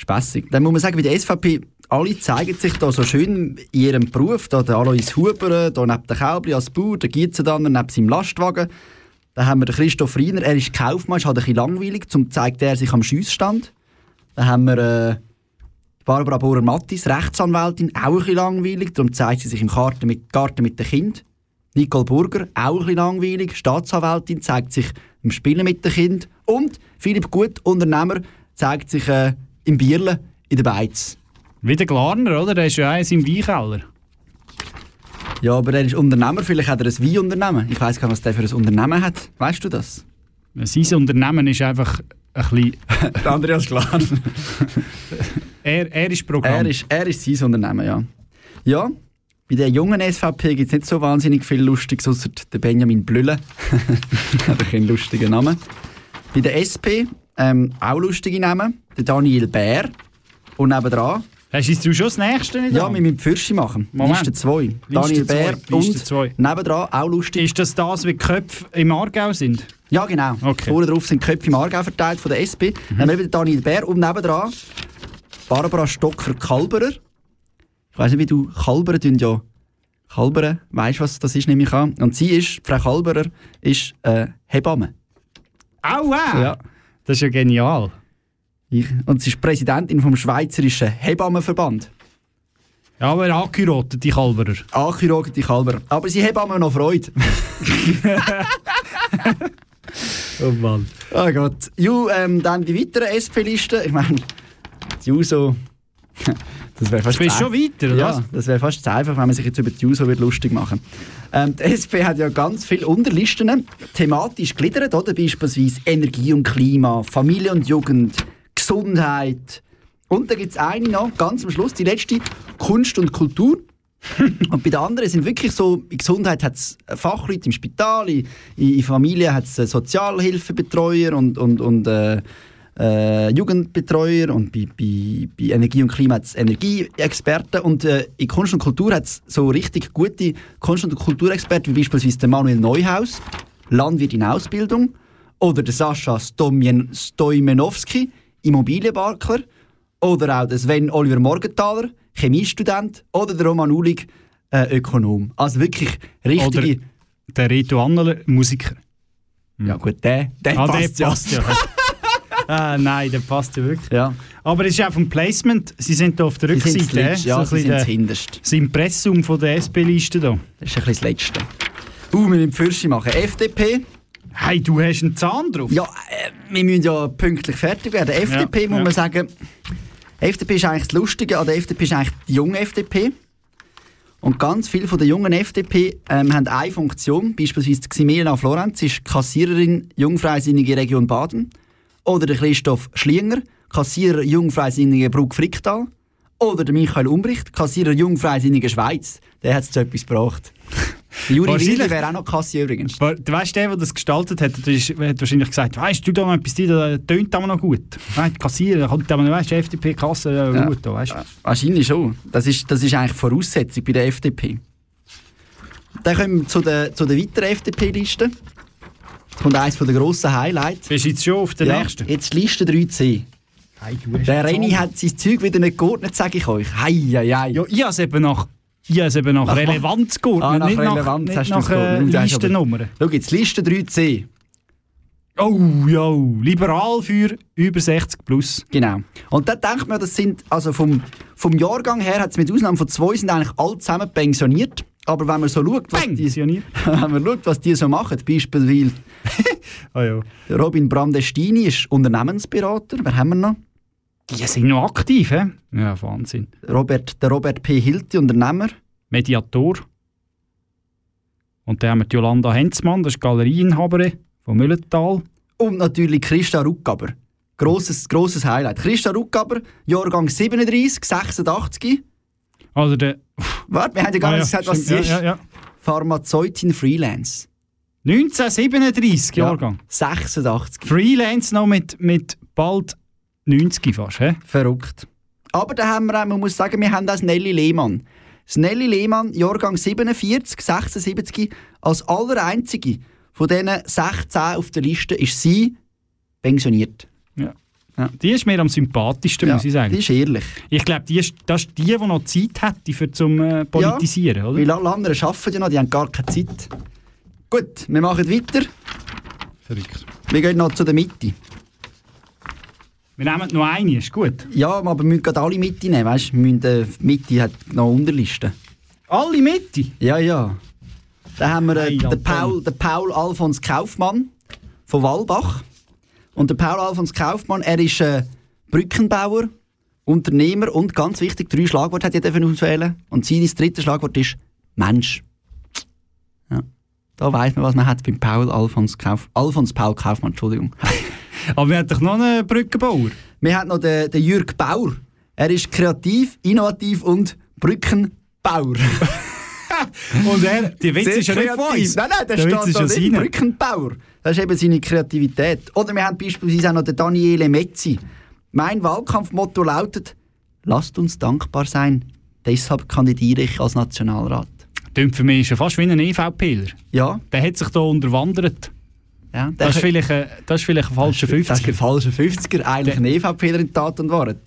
Speaker 6: ist spässig. Dann muss man sagen, bei der SVP, alle zeigen sich da so schön in ihrem Beruf. Da der Alois Huber, da neben der Kälbli als Bauer, der Gietzendanner neben seinem Lastwagen. Dann haben wir den Christoph Riener, er ist Kaufmann, ist halt ein bisschen langweilig, zum zeigt er sich am Schiessstand. Dann haben wir äh, Barbara Bohrer-Mattis, Rechtsanwältin, auch ein bisschen langweilig, darum zeigt sie sich im Garten mit, Garten mit dem Kind. Nicole Burger, auch ein bisschen langweilig, Staatsanwältin, zeigt sich im Spielen mit dem Kind. Und Philipp Gut, Unternehmer, zeigt sich äh, im Bierle in der Beiz.
Speaker 5: Wie der Glarner, oder? Der ist ja eins im Weinkeller.
Speaker 6: Ja, aber er ist Unternehmer, vielleicht hat er ein Weinunternehmen. Ich weiss gar nicht, was der für ein Unternehmen hat. Weißt du das?
Speaker 5: Sein Unternehmen ist einfach ein bisschen...
Speaker 6: Andreas Klar.
Speaker 5: er, er ist Programm.
Speaker 6: Er ist, er ist sein Unternehmen, ja. Ja, bei der jungen SVP gibt es nicht so wahnsinnig viel Lustiges, außer der Benjamin Blülle. hat einen lustigen Namen. Bei der SP ähm, auch lustige Namen. Daniel Bär. Und nebendran...
Speaker 5: Hast du schon das nächste nicht
Speaker 6: Ja,
Speaker 5: dran?
Speaker 6: wir müssen die Fürsche machen.
Speaker 5: Moment.
Speaker 6: Liste 2. Daniel Bär und
Speaker 5: zwei.
Speaker 6: nebendran auch lustig.
Speaker 5: Ist das das, wie die Köpfe im Aargau sind?
Speaker 6: Ja, genau.
Speaker 5: Okay.
Speaker 6: Vorne drauf sind die Köpfe im Aargau verteilt von der SP.
Speaker 5: Mhm.
Speaker 6: Dann haben wir Daniel Bär und nebendran Barbara Stocker-Kalberer. Ich weiss nicht, wie du Kalberer ja. Kalberer, weißt du, was das ist, nehme ich an. Und sie ist, Frau Kalberer, ist äh, Hebamme.
Speaker 5: Aua!
Speaker 6: Ja.
Speaker 5: Das ist ja genial.
Speaker 6: Ich, und sie ist Präsidentin vom Schweizerischen Hebammenverband.
Speaker 5: Ja, aber angeheiratet, die Kalberer.
Speaker 6: Angeheiratet, die Kalberer. Aber sie Hebammen noch Freude.
Speaker 5: Oh Mann.
Speaker 6: Oh Gott. Ju, ähm, dann die weiteren SP-Listen. Ich meine, die Juso. Das wäre fast
Speaker 5: Du bist
Speaker 6: zu
Speaker 5: schon weiter, oder
Speaker 6: Ja,
Speaker 5: was?
Speaker 6: das wäre fast zu einfach, wenn man sich jetzt über die Juso lustig machen ähm, Die SP hat ja ganz viele Unterlisten, thematisch gegliedert, oder? Beispielsweise Energie und Klima, Familie und Jugend, Gesundheit. Und da gibt es eine noch, ganz am Schluss, die letzte, Kunst und Kultur. Und bei den anderen sind wirklich so, in Gesundheit hat es Fachleute im Spital, in, in Familie hat es Sozialhilfebetreuer und, und, und äh, äh, Jugendbetreuer und bei, bei, bei Energie und Klima hat es Energieexperten und äh, in Kunst und Kultur hat es so richtig gute Kunst- und Kulturexperten wie beispielsweise Manuel Neuhaus, Landwirt in Ausbildung oder der Sascha Stomien- Stoimenowski, Immobilienbarkler oder auch der Sven Oliver Morgenthaler, Chemiestudent oder der Roman Ulig, äh, Ökonom. Also wirklich richtige...
Speaker 5: Oder der Reto Anneler, Musiker.
Speaker 6: Ja gut, der, der
Speaker 5: ah,
Speaker 6: passt
Speaker 5: der
Speaker 6: ja.
Speaker 5: passt ja. ah, nein, der passt ja wirklich.
Speaker 6: Ja.
Speaker 5: Aber es ist auch vom Placement, sie sind da auf der
Speaker 6: Sie sind
Speaker 5: Rückseite.
Speaker 6: das Letzte, ja,
Speaker 5: ein
Speaker 6: sie
Speaker 5: bisschen
Speaker 6: sind das Hinterste.
Speaker 5: Das Impressum von der SP-Liste da.
Speaker 6: Das ist ein bisschen das Letzte. Uh, wir müssen Fürsche machen. FDP.
Speaker 5: Hey, du hast einen Zahn drauf.
Speaker 6: Ja, äh, wir müssen ja pünktlich fertig werden. FDP
Speaker 5: Ja,
Speaker 6: muss
Speaker 5: ja.
Speaker 6: man sagen, FDP ist eigentlich das Lustige, an der FDP ist eigentlich die junge FDP. Und ganz viele von der jungen FDP ähm, haben eine Funktion, beispielsweise die Ximena Florenz ist Kassiererin Jungfreisinnige Region Baden. Oder der Christoph Schlinger, Kassierer Jungfreisinnige Bruck Fricktal. Oder der Michael Umbricht, Kassierer Jungfreisinnige Schweiz. Der hat es zu etwas gebracht. Juri Willi wäre auch noch Kassier übrigens.
Speaker 5: Du weißt, der, der das gestaltet hat, der ist, hat wahrscheinlich gesagt, weißt du, da noch etwas, da tönt aber noch gut. Weißt, Kassieren, kommt aber noch, weißt du, FDP-Kasse, ja,
Speaker 6: Ja.
Speaker 5: gut da, weißt du.
Speaker 6: Wahrscheinlich schon. Das ist, das ist eigentlich Voraussetzung bei der FDP. Dann kommen wir zu der, zu der weiteren FDP-Liste. Jetzt kommt eines der grossen Highlights.
Speaker 5: Bist du jetzt schon auf der
Speaker 6: ja,
Speaker 5: nächsten?
Speaker 6: Jetzt Liste 3c.
Speaker 5: Hey,
Speaker 6: Der Renny
Speaker 5: Zahn.
Speaker 6: hat sein Zeug wieder nicht geordnet, sage ich euch. Hei, hei, hei.
Speaker 5: Ja, ich habe es eben nach, habe es eben nach
Speaker 6: Nach-
Speaker 5: Relevanz geordnet,
Speaker 6: Ah, nach
Speaker 5: nicht nach,
Speaker 6: Relevanz
Speaker 5: nicht nach äh, Listennummern.
Speaker 6: Schau jetzt, Liste 3c.
Speaker 5: Oh, ja, liberal für über 60 plus.
Speaker 6: Genau. Und da denkt man, das sind, also vom, vom Jahrgang her hat es mit Ausnahme von zwei sind eigentlich alle zusammen pensioniert. Aber wenn man so schaut, was, die, wenn man schaut, was die so machen, beispielsweise
Speaker 5: ja.
Speaker 6: der Robin Brandestini ist Unternehmensberater. Wer haben wir noch?
Speaker 5: Die sind noch aktiv, hä? Ja, Wahnsinn.
Speaker 6: Robert, der Robert P. Hilti, Unternehmer.
Speaker 5: Mediator. Und dann haben wir die Jolanda Henzmann, das ist Galerieinhaberin von Müllental.
Speaker 6: Und natürlich Christa Ruckaber. Grosses, grosses Highlight. Christa Ruckaber, Jahrgang 37, 86.
Speaker 5: Also der...
Speaker 6: Warte, wir haben ja gar
Speaker 5: Ah,
Speaker 6: nicht
Speaker 5: ja,
Speaker 6: gesagt, was sie
Speaker 5: stimmt.
Speaker 6: ist.
Speaker 5: Ja, ja, ja.
Speaker 6: Pharmazeutin Freelance.
Speaker 5: 1937
Speaker 6: Ja,
Speaker 5: Jahrgang.
Speaker 6: 86.
Speaker 5: Freelance noch mit, mit bald 90 fast, hä?
Speaker 6: Verrückt. Aber da haben wir auch, man muss sagen, wir haben das Nelly Lehmann. Das Nelly Lehmann, Jahrgang 47, 76, als allereinzige von diesen 16 auf der Liste ist sie pensioniert.
Speaker 5: Ja.
Speaker 6: Ja.
Speaker 5: Die ist mir am sympathischsten,
Speaker 6: Ja,
Speaker 5: muss ich sagen.
Speaker 6: Die ist ehrlich.
Speaker 5: Ich glaube, die ist, das ist die, die noch Zeit hätte für zum äh, Politisieren, oder?
Speaker 6: Weil alle anderen arbeiten ja noch, die haben gar keine Zeit. Gut, wir machen weiter.
Speaker 5: Verrückt.
Speaker 6: Wir gehen noch zu der Mitte.
Speaker 5: Wir nehmen noch eine, ist gut.
Speaker 6: Ja, aber wir müssen gerade alle Mitte nehmen, weißt du? Wir müssen, äh, Mitte hat noch Unterlisten.
Speaker 5: Alle Mitte?
Speaker 6: Ja, ja. Da haben wir äh,
Speaker 5: Hey,
Speaker 6: den. Paul, den Paul Alfons Kaufmann von Walbach. Und der Paul Alfons Kaufmann, er ist äh, Brückenbauer, Unternehmer und ganz wichtig, drei Schlagworte hat er auswählen. Und sein dritte Schlagwort ist Mensch. Da weiss man, was man hat beim Paul Alfons, Kauf, Alfons Paul Kaufmann. Entschuldigung.
Speaker 5: Aber wir haben doch noch einen Brückenbauer.
Speaker 6: Wir haben noch den, den Jürg Bauer. Er ist kreativ, innovativ und Brückenbauer.
Speaker 5: Und er, die Witz ist ja nicht von uns.
Speaker 6: Nein, nein, der,
Speaker 5: Der
Speaker 6: steht
Speaker 5: ist
Speaker 6: da
Speaker 5: ja
Speaker 6: drin. Brückenbauer. Das ist eben seine Kreativität. Oder wir haben beispielsweise auch noch den Daniele Mezzi. Mein Wahlkampfmotto lautet, lasst uns dankbar sein, deshalb kandidiere ich als Nationalrat.
Speaker 5: Klingt für mich schon fast wie ein EVPler.
Speaker 6: Ja.
Speaker 5: Der hat sich da unterwandert.
Speaker 6: Ja,
Speaker 5: Das ist vielleicht ein, das ist vielleicht ein falscher
Speaker 6: Das ist
Speaker 5: 50
Speaker 6: ein falscher 50er, eigentlich ein EVPler in Tat und Wahrheit.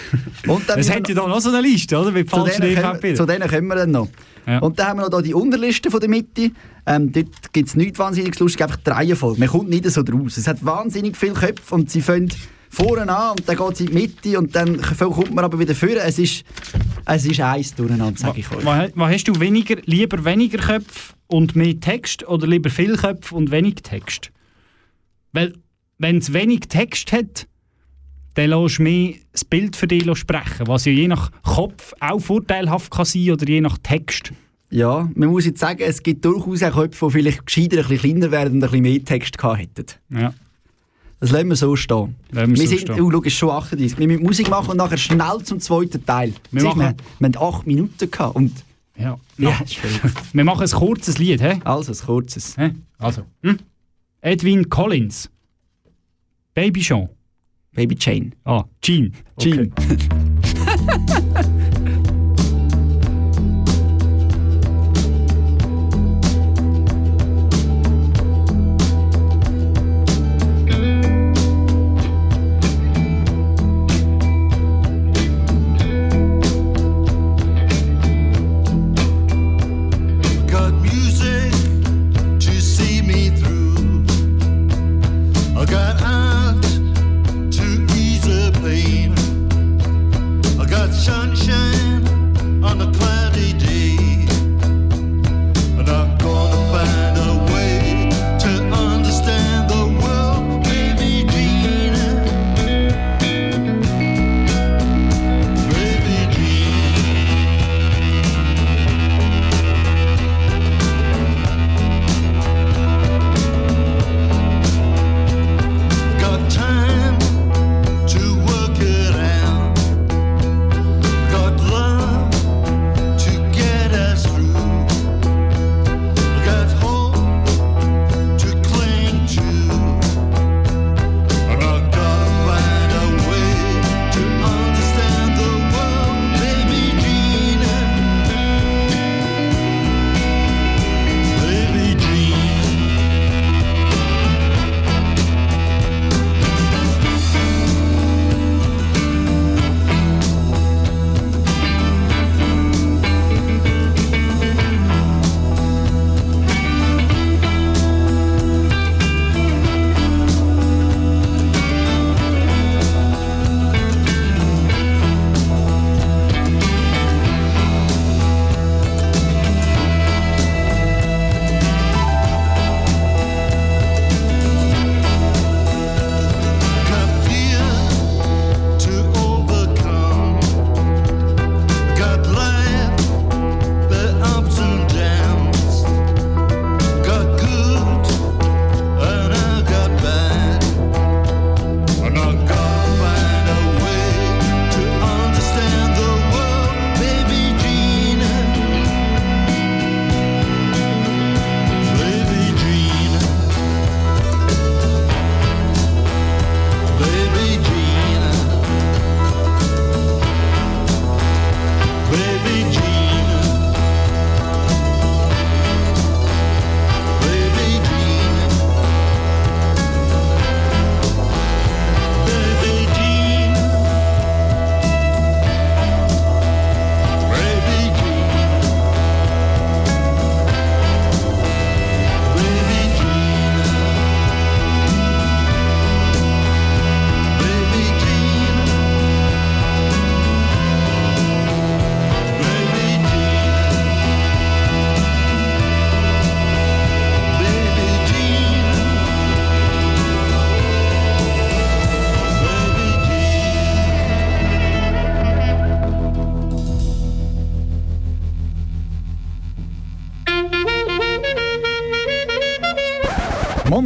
Speaker 6: Und dann
Speaker 5: Es hat ja da noch so eine Liste, oder? Mit
Speaker 6: Zu
Speaker 5: falschen EVPler.
Speaker 6: zu denen kommen wir dann noch.
Speaker 5: Ja.
Speaker 6: Und dann haben wir noch hier die Unterliste von der Mitte. Ähm, dort gibt es nichts wahnsinnig lustig, einfach die Reihenfolge. Man kommt nicht so draus. Es hat wahnsinnig viele Köpfe und sie fangen vorne an und dann geht sie in die Mitte und dann kommt man aber wieder vorne. Es ist, es ist eins durcheinander, sage ich euch.
Speaker 5: Was, was hast du weniger, lieber weniger Köpfe und mehr Text oder lieber viel Köpfe und wenig Text? Weil, wenn es wenig Text hat, dann lässt du mehr das Bild für dich sprechen, was ja je nach Kopf auch vorteilhaft kann sein oder je nach Text.
Speaker 6: Ja, man muss jetzt sagen, es gibt durchaus auch Köpfe, die vielleicht gescheiter ein bisschen kleiner werden und ein bisschen mehr Text gehabt hätten.
Speaker 5: Ja.
Speaker 6: Das lassen wir so stehen.
Speaker 5: Wir
Speaker 6: wir
Speaker 5: so
Speaker 6: sind,
Speaker 5: stehen.
Speaker 6: oh, schau, es ist schon 38. Wir müssen Musik machen und nachher schnell zum zweiten Teil.
Speaker 5: Wir
Speaker 6: Siehst
Speaker 5: machen-
Speaker 6: wir, wir haben acht Minuten gehabt und
Speaker 5: Ja.
Speaker 6: Ja, verrückt.
Speaker 5: Wir machen ein kurzes Lied, hä?
Speaker 6: Also, ein kurzes.
Speaker 5: Also. Hm? Edwin Collins. Baby Sean.
Speaker 6: Baby Jane.
Speaker 5: Ah, Jean.
Speaker 6: Jean.
Speaker 7: got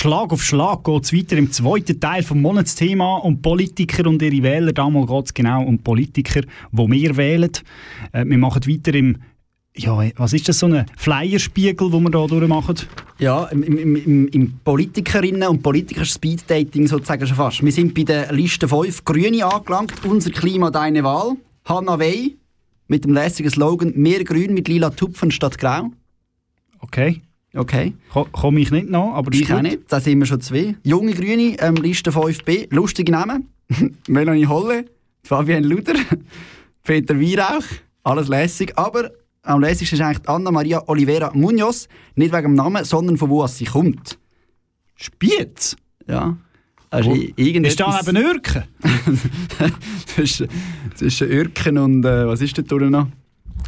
Speaker 5: Schlag auf Schlag geht es weiter im zweiten Teil vom Monatsthema um Politiker und ihre Wähler. Damals geht es genau um Politiker, die wir wählen. Äh, wir machen weiter im, ja, was ist das, so ein Flyerspiegel, den wir hier durchmachen?
Speaker 6: Ja, im, im, im, im Politikerinnen- und Politiker-Speed-Dating sozusagen schon fast. Wir sind bei der Liste 5 Grüne angelangt. Unser Klima, deine Wahl. Hanna Wey mit dem lässigen Slogan «Mehr Grün mit lila Tupfen statt Grau».
Speaker 5: Okay.
Speaker 6: Okay.
Speaker 5: Ko Komme ich nicht noch, aber
Speaker 6: Ich auch nicht, da sind wir schon zwei. Junge Grüne, ähm, Liste 5b, lustige Namen. Melanie Holle, Fabian Luder, Peter Weihrauch, alles lässig. Aber am lässigsten ist eigentlich Anna-Maria Oliveira Munoz, nicht wegen dem Namen, sondern von wo sie kommt.
Speaker 5: Spiez?
Speaker 6: Ja. Also irgendetwas-
Speaker 5: Ist da neben Ürken?
Speaker 6: zwischen, zwischen Ürken und äh, was ist da noch?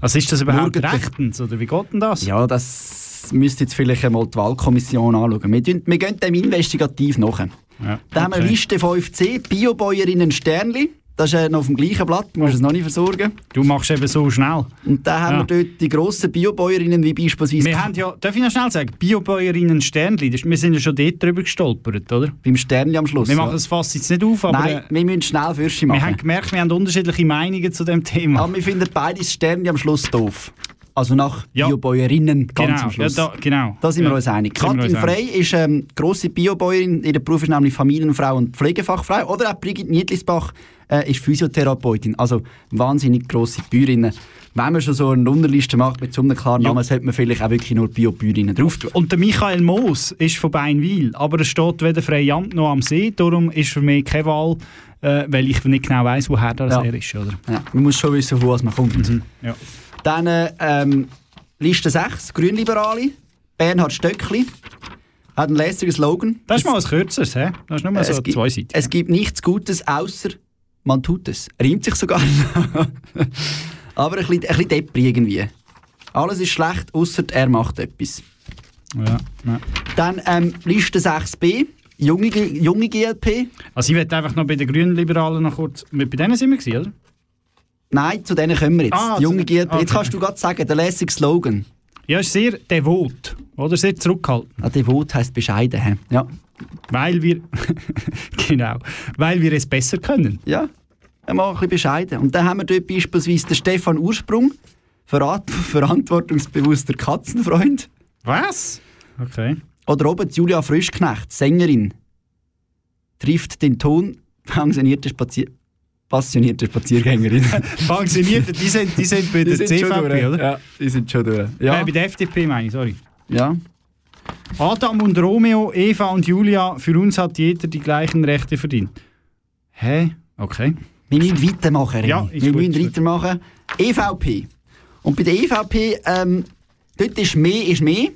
Speaker 5: Was ist das überhaupt
Speaker 6: Murgete.
Speaker 5: rechtens? Oder wie geht denn das?
Speaker 6: Ja, das müsste jetzt vielleicht einmal die Wahlkommission anschauen. Wir, tun- wir gehen dem investigativ nach.
Speaker 5: Ja,
Speaker 6: Dann haben wir
Speaker 5: okay.
Speaker 6: Liste 5c, Biobäuerinnen Sternli. Das ist äh, noch auf dem gleichen Blatt, du musst es noch nicht versorgen.
Speaker 5: Du machst eben so schnell.
Speaker 6: Und dann haben
Speaker 5: Ja.
Speaker 6: wir dort die grossen Biobäuerinnen, wie beispielsweise
Speaker 5: Wir haben ja, darf ich noch schnell sagen, Biobäuerinnen Sternli, das- wir sind ja schon dort drüber gestolpert, oder?
Speaker 6: beim Sternli am Schluss.
Speaker 5: Wir machen das Fass jetzt nicht auf, aber
Speaker 6: Nein,
Speaker 5: äh,
Speaker 6: wir müssen schnell Fürsche machen.
Speaker 5: wir haben gemerkt, wir haben unterschiedliche Meinungen zu dem Thema.
Speaker 6: Aber wir finden beide das Sternli am Schluss doof. Also nach
Speaker 5: Ja.
Speaker 6: Biobäuerinnen ganz
Speaker 5: genau,
Speaker 6: am Schluss.
Speaker 5: Ja, da, genau.
Speaker 6: Da sind wir
Speaker 5: Ja,
Speaker 6: uns einig.
Speaker 5: sind
Speaker 6: Katrin
Speaker 5: uns
Speaker 6: Frey
Speaker 5: einig.
Speaker 6: ist ähm, grosse Biobäuerin. Ihr Beruf ist nämlich Familienfrau und Pflegefachfrau. Oder auch Brigitte Niedlisbach äh, ist Physiotherapeutin. Also wahnsinnig grosse Bäuerinnen. Wenn man schon so eine Unterliste macht mit so einem klaren
Speaker 5: Ja.
Speaker 6: Namen, sollte man vielleicht auch wirklich nur Biobäuerinnen drauf tun.
Speaker 5: Und der Michael Moos ist von Beinwil, aber er steht weder Freiamt noch am See, darum ist für mich keine Wahl, äh, weil ich nicht genau weiß, woher das
Speaker 6: Ja.
Speaker 5: er ist. Oder?
Speaker 6: Ja, man muss schon wissen, von was man kommt.
Speaker 5: Ja.
Speaker 6: Dann äh, ähm, Liste 6, Grünliberale. Bernhard Stöckli hat einen lässigen Slogan.
Speaker 5: Das ist mal was Kürzeres, hä? das ist nur mal so
Speaker 6: gibt,
Speaker 5: zwei Seiten.
Speaker 6: es gibt nichts Gutes, außer man tut es. Reimt sich sogar. Aber ein bisschen, ein bisschen deppri irgendwie. Alles ist schlecht, außer er macht etwas.
Speaker 5: Ja, ja.
Speaker 6: Dann ähm, Liste 6b, junge, junge GLP.
Speaker 5: Also ich werde einfach noch bei den Grünen Liberalen noch kurz... Bei denen sind wir gewesen, oder?
Speaker 6: Nein, zu denen kommen wir jetzt.
Speaker 5: Ah,
Speaker 6: junge GLP.
Speaker 5: okay.
Speaker 6: Jetzt kannst du gerade sagen, der lässige Slogan.
Speaker 5: Ja, ist sehr devot, oder? Sehr zurückhaltend.
Speaker 6: Ah, devot heisst bescheiden. hä? Ja.
Speaker 5: Weil wir... genau. Weil wir es besser können.
Speaker 6: Ja, einmal ein bisschen bescheiden. Und dann haben wir dort beispielsweise den Stefan Ursprung, verrat- verantwortungsbewusster Katzenfreund.
Speaker 5: Was? Okay.
Speaker 6: Oder oben Julia Frischknecht, Sängerin. Trifft den Ton, pensionierte, Spazier passionierte Spaziergängerin.
Speaker 5: Pensionierte, die sind, die sind bei der
Speaker 6: Die sind schon
Speaker 5: CVP, oder?
Speaker 6: Ja, die sind schon durch.
Speaker 5: Ja. Äh, bei der FDP meine ich, sorry.
Speaker 6: ja.
Speaker 5: Adam und Romeo, Eva und Julia, für uns hat jeder die gleichen Rechte verdient. Hä? Okay.
Speaker 6: Wir müssen weitermachen. René.
Speaker 5: Ja,
Speaker 6: wir
Speaker 5: gut,
Speaker 6: müssen weitermachen. EVP. Und bei der EVP, ähm, dort ist mehr ist mehr.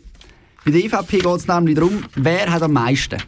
Speaker 6: Bei der EVP geht es nämlich darum, wer hat am meisten.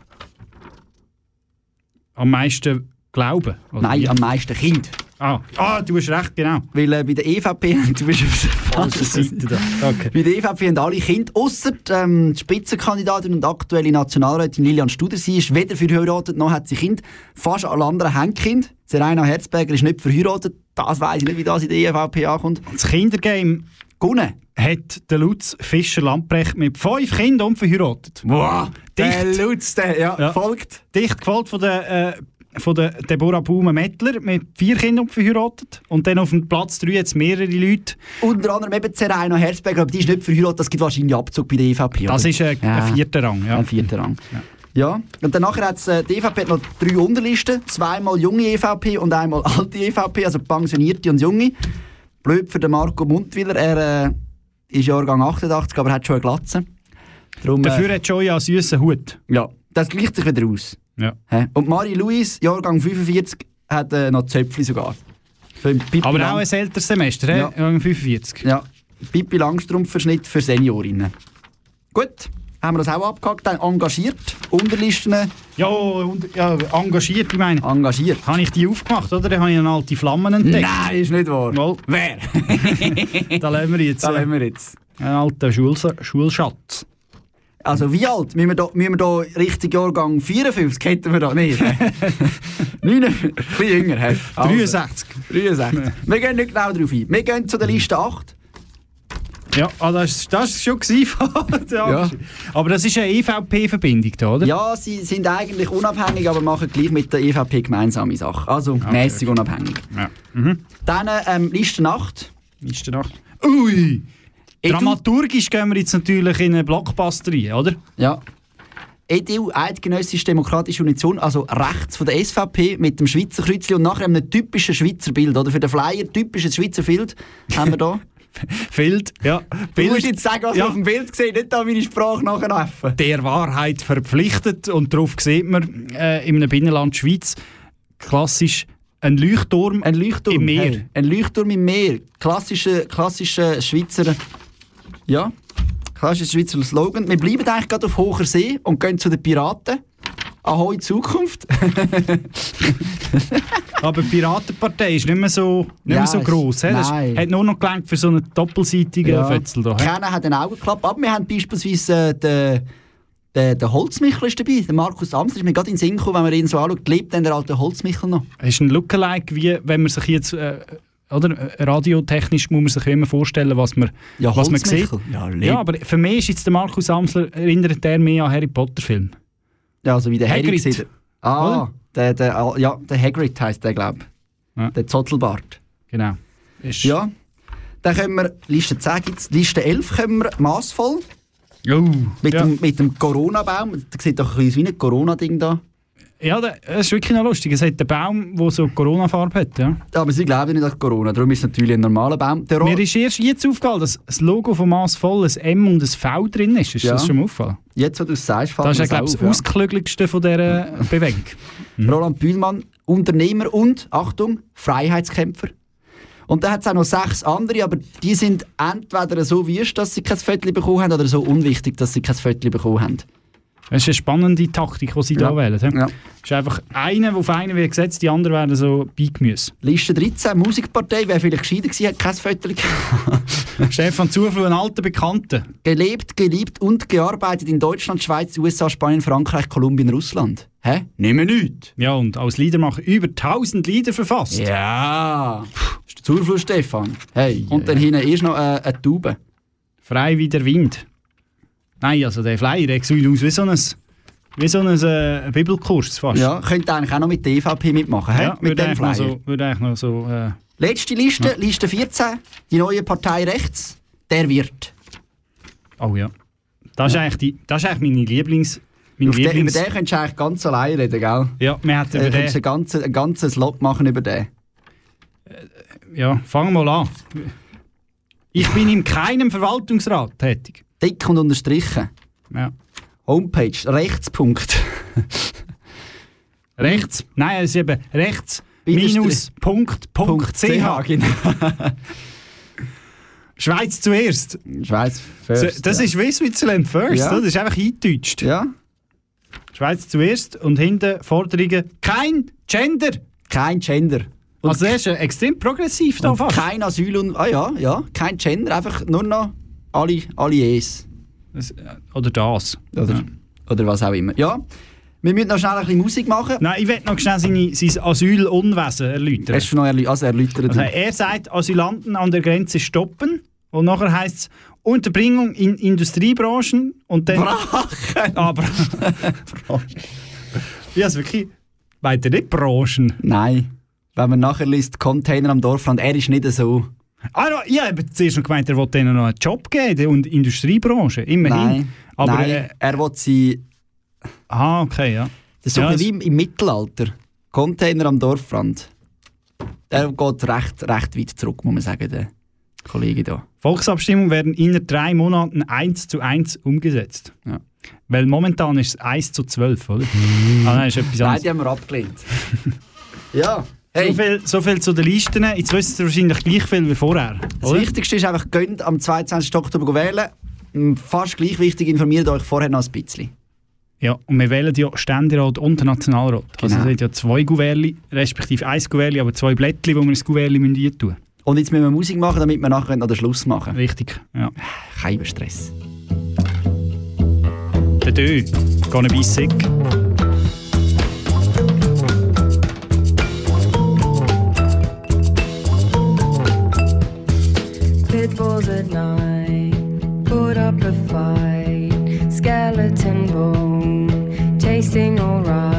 Speaker 5: Am meisten glauben?
Speaker 6: Nein,
Speaker 5: wie?
Speaker 6: am meisten Kind.
Speaker 5: Ah. ah, du hast recht, genau.
Speaker 6: Weil äh, bei der EVP, du bist auf der falschen Seite da.
Speaker 5: Okay.
Speaker 6: Bei der EVP haben alle Kinder, außer ähm, die Spitzenkandidatin und aktuelle Nationalrätin Lilian Studer. Sie ist weder verheiratet noch hat sie Kind. Fast alle anderen haben Kind. Serena Herzberger ist nicht verheiratet. Das weiß ich nicht, wie das in der EVP ankommt.
Speaker 5: Das Kindergame
Speaker 6: Gewonnen.
Speaker 5: hat der Lutz Fischer Lamprecht mit fünf Kindern unverheiratet.
Speaker 6: Wow, der
Speaker 5: Dicht.
Speaker 6: Lutz, der ja,
Speaker 5: Ja.
Speaker 6: folgt.
Speaker 5: Dicht gefolgt von der, äh, von der Deborah Baume-Mettler mit vier Kindern unverheiratet. Und dann auf dem Platz drei jetzt mehrere Leute.
Speaker 6: Unter anderem eben Serena Herzberger, aber die ist nicht verheiratet. Das gibt wahrscheinlich Abzug bei der EVP.
Speaker 5: Das
Speaker 6: oder?
Speaker 5: ist ein,
Speaker 6: Ja.
Speaker 5: ein vierter Rang. Ja.
Speaker 6: Ein vierter Rang. Ja. Und dann nachher hat äh, die EVP hat noch drei Unterlisten. Zweimal junge EVP und einmal alte EVP, also pensionierte und junge. Blöd für den Marco Mundwiller. Er äh, ist Jahrgang 88, aber hat schon eine Glatze. Darum,
Speaker 5: Dafür
Speaker 6: äh,
Speaker 5: hat Joy einen süßen Hut.
Speaker 6: ja, das gleicht sich wieder aus.
Speaker 5: Ja.
Speaker 6: Und Marie-Louise, Jahrgang 45, hat äh, noch Zöpfli sogar.
Speaker 5: Aber
Speaker 6: Lang-
Speaker 5: auch ein älteres Semester,
Speaker 6: Ja.
Speaker 5: ja. 45.
Speaker 6: Ja, Pippi Langstrumpf-Verschnitt für Seniorinnen. Gut, haben wir das auch abgehakt. Dann engagiert, Unterlisten.
Speaker 5: Ja, und, ja, engagiert, ich meine.
Speaker 6: Engagiert.
Speaker 5: Habe ich die aufgemacht, oder? Dann habe ich eine alte Flammen entdeckt.
Speaker 6: Nein, ist nicht wahr.
Speaker 5: Mal.
Speaker 6: Wer?
Speaker 5: da lassen wir jetzt.
Speaker 6: Da
Speaker 5: äh,
Speaker 6: lassen wir jetzt.
Speaker 5: Einen alten Schul Schulschatz.
Speaker 6: Also wie alt? Müssen wir da, müssen wir da richtig Jahrgang 54? Hätten wir da nicht. 59, ein bisschen jünger. hä? Also,
Speaker 5: 63.
Speaker 6: 63. Wir gehen nicht genau darauf ein. Wir gehen zu der Liste 8.
Speaker 5: Ja, ah, das war schon ja. Aber das ist eine EVP-Verbindung oder?
Speaker 6: Ja, sie sind eigentlich unabhängig, aber machen gleich mit der EVP gemeinsame Sachen. Also mäßig unabhängig.
Speaker 5: Ja. Mhm.
Speaker 6: Dann ähm, Liste 8.
Speaker 5: Liste 8. Ui! Dramaturgisch gehen wir jetzt natürlich in eine Blockbuster rein, oder?
Speaker 6: Ja. EDU, Eidgenössische Demokratische Union, also rechts von der SVP mit dem Schweizer Kreuzchen und nachher einem typischen Schweizer Bild. Oder für den Flyer typisches Schweizer Bild haben wir da.
Speaker 5: Bild, ja.
Speaker 6: Du musst jetzt sagen, was
Speaker 5: Ja.
Speaker 6: auf dem Bild gesehen nicht da meine Sprache nachher
Speaker 5: Der Wahrheit verpflichtet und darauf sieht man äh, in einem Binnenland Schweiz klassisch ein Leuchtturm,
Speaker 6: ein Leuchtturm
Speaker 5: im Meer.
Speaker 6: Hey, ein Leuchtturm im Meer. Klassischer klassische Schweizer. Ja, klassischer Schweizer Slogan. Wir bleiben eigentlich gerade auf hoher See und gehen zu den Piraten. Ahoi Zukunft.
Speaker 5: Aber die Piratenpartei ist nicht mehr so, nicht
Speaker 6: Ja,
Speaker 5: mehr so gross. he? Das
Speaker 6: nein.
Speaker 5: hat nur noch gelangt für so einen doppelseitigen Fötzel. Da?
Speaker 6: Keiner hat einen Augenklapp. Aber wir haben beispielsweise äh, den, den, den Holzmichel ist dabei. Der Markus Amster ist mir gerade in den Sinn gekommen, wenn man ihn so anschaut. Lebt denn der alte Holzmichel noch?
Speaker 5: ist ein Lookalike, wie wenn man sich jetzt, äh, oder, radiotechnisch muss man sich immer vorstellen, was man,
Speaker 6: Ja,
Speaker 5: was man sieht.
Speaker 6: Ja.
Speaker 5: Ja, aber für mich ist jetzt der Markus Amsler, erinnert der mehr an Harry Potter Film.
Speaker 6: Ja, also wie der Harry
Speaker 5: Hagrid.
Speaker 6: gesehen. Ah, der, der, ja, der Hagrid heisst der, glaube ich.
Speaker 5: Ja.
Speaker 6: Der Zottelbart.
Speaker 5: Genau. Ist
Speaker 6: Ja. Dann können wir, Liste 10 gibt's, Liste 11 können wir massvoll.
Speaker 5: Oh,
Speaker 6: Mit,
Speaker 5: ja.
Speaker 6: dem, mit dem Corona-Baum. Das sieht doch ein bisschen wie ein Corona-Ding da.
Speaker 5: Ja, da- das ist wirklich noch lustig. Es hat einen Baum, der so Corona-Farbe hat. Ja.
Speaker 6: Aber sie glauben nicht an Corona, darum ist es natürlich ein normaler Baum. Der
Speaker 5: Mir ist erst jetzt aufgefallen, dass das Logo von Mass voll ein M und ein V drin ist. Ist
Speaker 6: Ja.
Speaker 5: das schon mal aufgefallen?
Speaker 6: Jetzt, wo du es sagst, fällt
Speaker 5: Das ist, ja, glaube ich, das ausgeklügeligste von dieser Bewegung.
Speaker 6: Roland Bühlmann, Unternehmer und, Achtung, Freiheitskämpfer. Und da hat es auch noch sechs andere, aber die sind entweder so wüst, dass sie kein Viertel bekommen haben, oder so unwichtig, dass sie kein Viertel bekommen haben.
Speaker 5: Das ist eine spannende Taktik, die sie
Speaker 6: Ja.
Speaker 5: da wählen.
Speaker 6: Ja.
Speaker 5: Es ist einfach einer, der auf einen wird gesetzt, die anderen werden so Beigemüse.
Speaker 6: Liste 13, Musikpartei, wer vielleicht gescheiter gewesen, hat kein Viertel
Speaker 5: Stefan Zufluh, ein alter Bekannter.
Speaker 6: Gelebt, geliebt und gearbeitet in Deutschland, Schweiz, USA, Spanien, Frankreich, Kolumbien, Russland. Hä? Nehmen nichts.
Speaker 5: Ja, und als Liedermacher über 1000 Lieder verfasst.
Speaker 6: Ja. Ist der Zufluss, Stefan. Hey. Und dann hinten ist noch äh, eine Taube.
Speaker 5: Frei wie der Wind. Nein, also der Flyer, der sieht aus wie so ein, wie so ein äh, Bibelkurs fast.
Speaker 6: Ja, könnte eigentlich auch noch mit der EVP mitmachen?
Speaker 5: Ja,
Speaker 6: mit
Speaker 5: würde
Speaker 6: dem Flyer.
Speaker 5: so, würde eigentlich noch so äh,
Speaker 6: Letzte Liste, Liste 14, die neue Partei rechts, der wird.
Speaker 5: Oh ja. Das ist eigentlich, die, das ist eigentlich meine Lieblings... Mein
Speaker 6: Auf den, über
Speaker 5: Lieblings
Speaker 6: den könntest du eigentlich ganz allein reden, gell?
Speaker 5: ja, wir hätten
Speaker 6: Äh,
Speaker 5: über
Speaker 6: könntest du
Speaker 5: den...
Speaker 6: ein ganzes, ein ganzes Lot machen über den.
Speaker 5: Ja, fangen wir mal an. Ich bin in keinem Verwaltungsrat tätig.
Speaker 6: Dick und unterstrichen.
Speaker 5: Ja.
Speaker 6: Homepage, Rechtspunkt.
Speaker 5: Rechts, nein, es ist eben rechts minus Punkt, Punkt, ch.
Speaker 6: genau.
Speaker 5: Schweiz zuerst.
Speaker 6: Schweiz first.
Speaker 5: das
Speaker 6: ja.
Speaker 5: ist wie Switzerland first,
Speaker 6: Ja.
Speaker 5: das ist einfach eingedeutscht.
Speaker 6: Ja.
Speaker 5: Schweiz zuerst und hinten Forderungen kein Gender.
Speaker 6: Kein Gender. Und
Speaker 5: also er ist extrem progressiv da fast.
Speaker 6: kein Asyl und. Ah ja, ja. Kein Gender, einfach nur noch alle, alle Es.
Speaker 5: Äh, oder das.
Speaker 6: Oder,
Speaker 5: Ja.
Speaker 6: oder was auch immer. Ja. Wir müssen noch schnell ein bisschen Musik machen.
Speaker 5: Nein, ich will noch schnell seine, sein Asylunwesen erläutern.
Speaker 6: Hast du noch erlä also erläutert?
Speaker 5: Also er sagt, Asylanten an der Grenze stoppen. Und nachher heißt es Unterbringung in Industriebranchen und dann.
Speaker 6: Brachen!
Speaker 5: Aber. ja, es wirklich. Meint ihr nicht Branchen?
Speaker 6: Nein. Wenn man nachher liest, Container am Dorfrand, er ist nicht so.
Speaker 5: Ah, ja, ich habe zuerst noch gemeint, er wollte denen noch einen Job geben und Industriebranche, immerhin.
Speaker 6: Nein.
Speaker 5: Aber,
Speaker 6: Nein,
Speaker 5: äh,
Speaker 6: er will sie.
Speaker 5: Ah, okay, ja.
Speaker 6: Das ist so
Speaker 5: Ja,
Speaker 6: bisschen wie im, im Mittelalter. Container am Dorfrand. Der geht recht, recht weit zurück, muss man sagen, der Kollege da.
Speaker 5: Volksabstimmungen werden innerhalb drei Monaten 1 zu 1 umgesetzt.
Speaker 6: Ja.
Speaker 5: Weil momentan ist es 1 zu 12, oder? ah, nein, ist etwas
Speaker 6: Nein, die haben wir abgelehnt. ja.
Speaker 5: So,
Speaker 6: Hey,
Speaker 5: viel, so viel zu den Listen. Jetzt wisst ihr wahrscheinlich gleich viel wie vorher.
Speaker 6: das
Speaker 5: Oder?
Speaker 6: Wichtigste ist einfach, gönnt am 22. Oktober wählen. m, fast gleich wichtig, informiert euch vorher noch ein bisschen.
Speaker 5: Ja, und wir wählen ja Ständerat und Nationalrat. Also
Speaker 6: Genau.
Speaker 5: es sind ja zwei Gouverli, respektive ein Gouverli, aber zwei Blättchen, wo wir ins Gouverli müssen tun
Speaker 6: Und jetzt müssen wir Musik machen, damit wir nachher noch den Schluss machen.
Speaker 5: Richtig, ja.
Speaker 6: Kein Stress.
Speaker 5: Der Dö, gonna be sick.
Speaker 13: Pit bulls at night, put up a fight. Skeleton bone, tasting alright.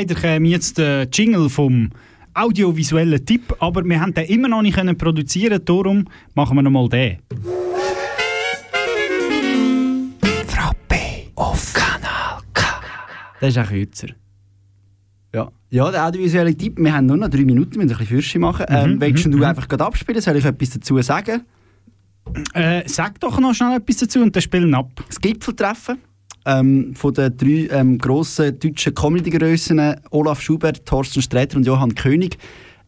Speaker 5: Leider käme jetzt der Jingle vom audiovisuellen Tipp, aber wir haben den immer noch nicht können produzieren, darum machen wir nochmal den.
Speaker 6: auf Kanal K. Das ist auch kürzer. Ja. ja, der audiovisuelle Tipp. Wir haben nur noch drei Minuten, wir müssen ein bisschen Fürsche machen. Ähm,
Speaker 5: Mhm,
Speaker 6: willst
Speaker 5: mhm,
Speaker 6: du
Speaker 5: mhm.
Speaker 6: einfach gerade abspielen? Soll ich etwas dazu sagen?
Speaker 5: Äh, sag doch noch schnell etwas dazu und dann spielen ab.
Speaker 6: Das Gipfeltreffen ähm, von den drei ähm, grossen deutschen Comedy-Grössen Olaf Schubert, Thorsten Sträter und Johann König,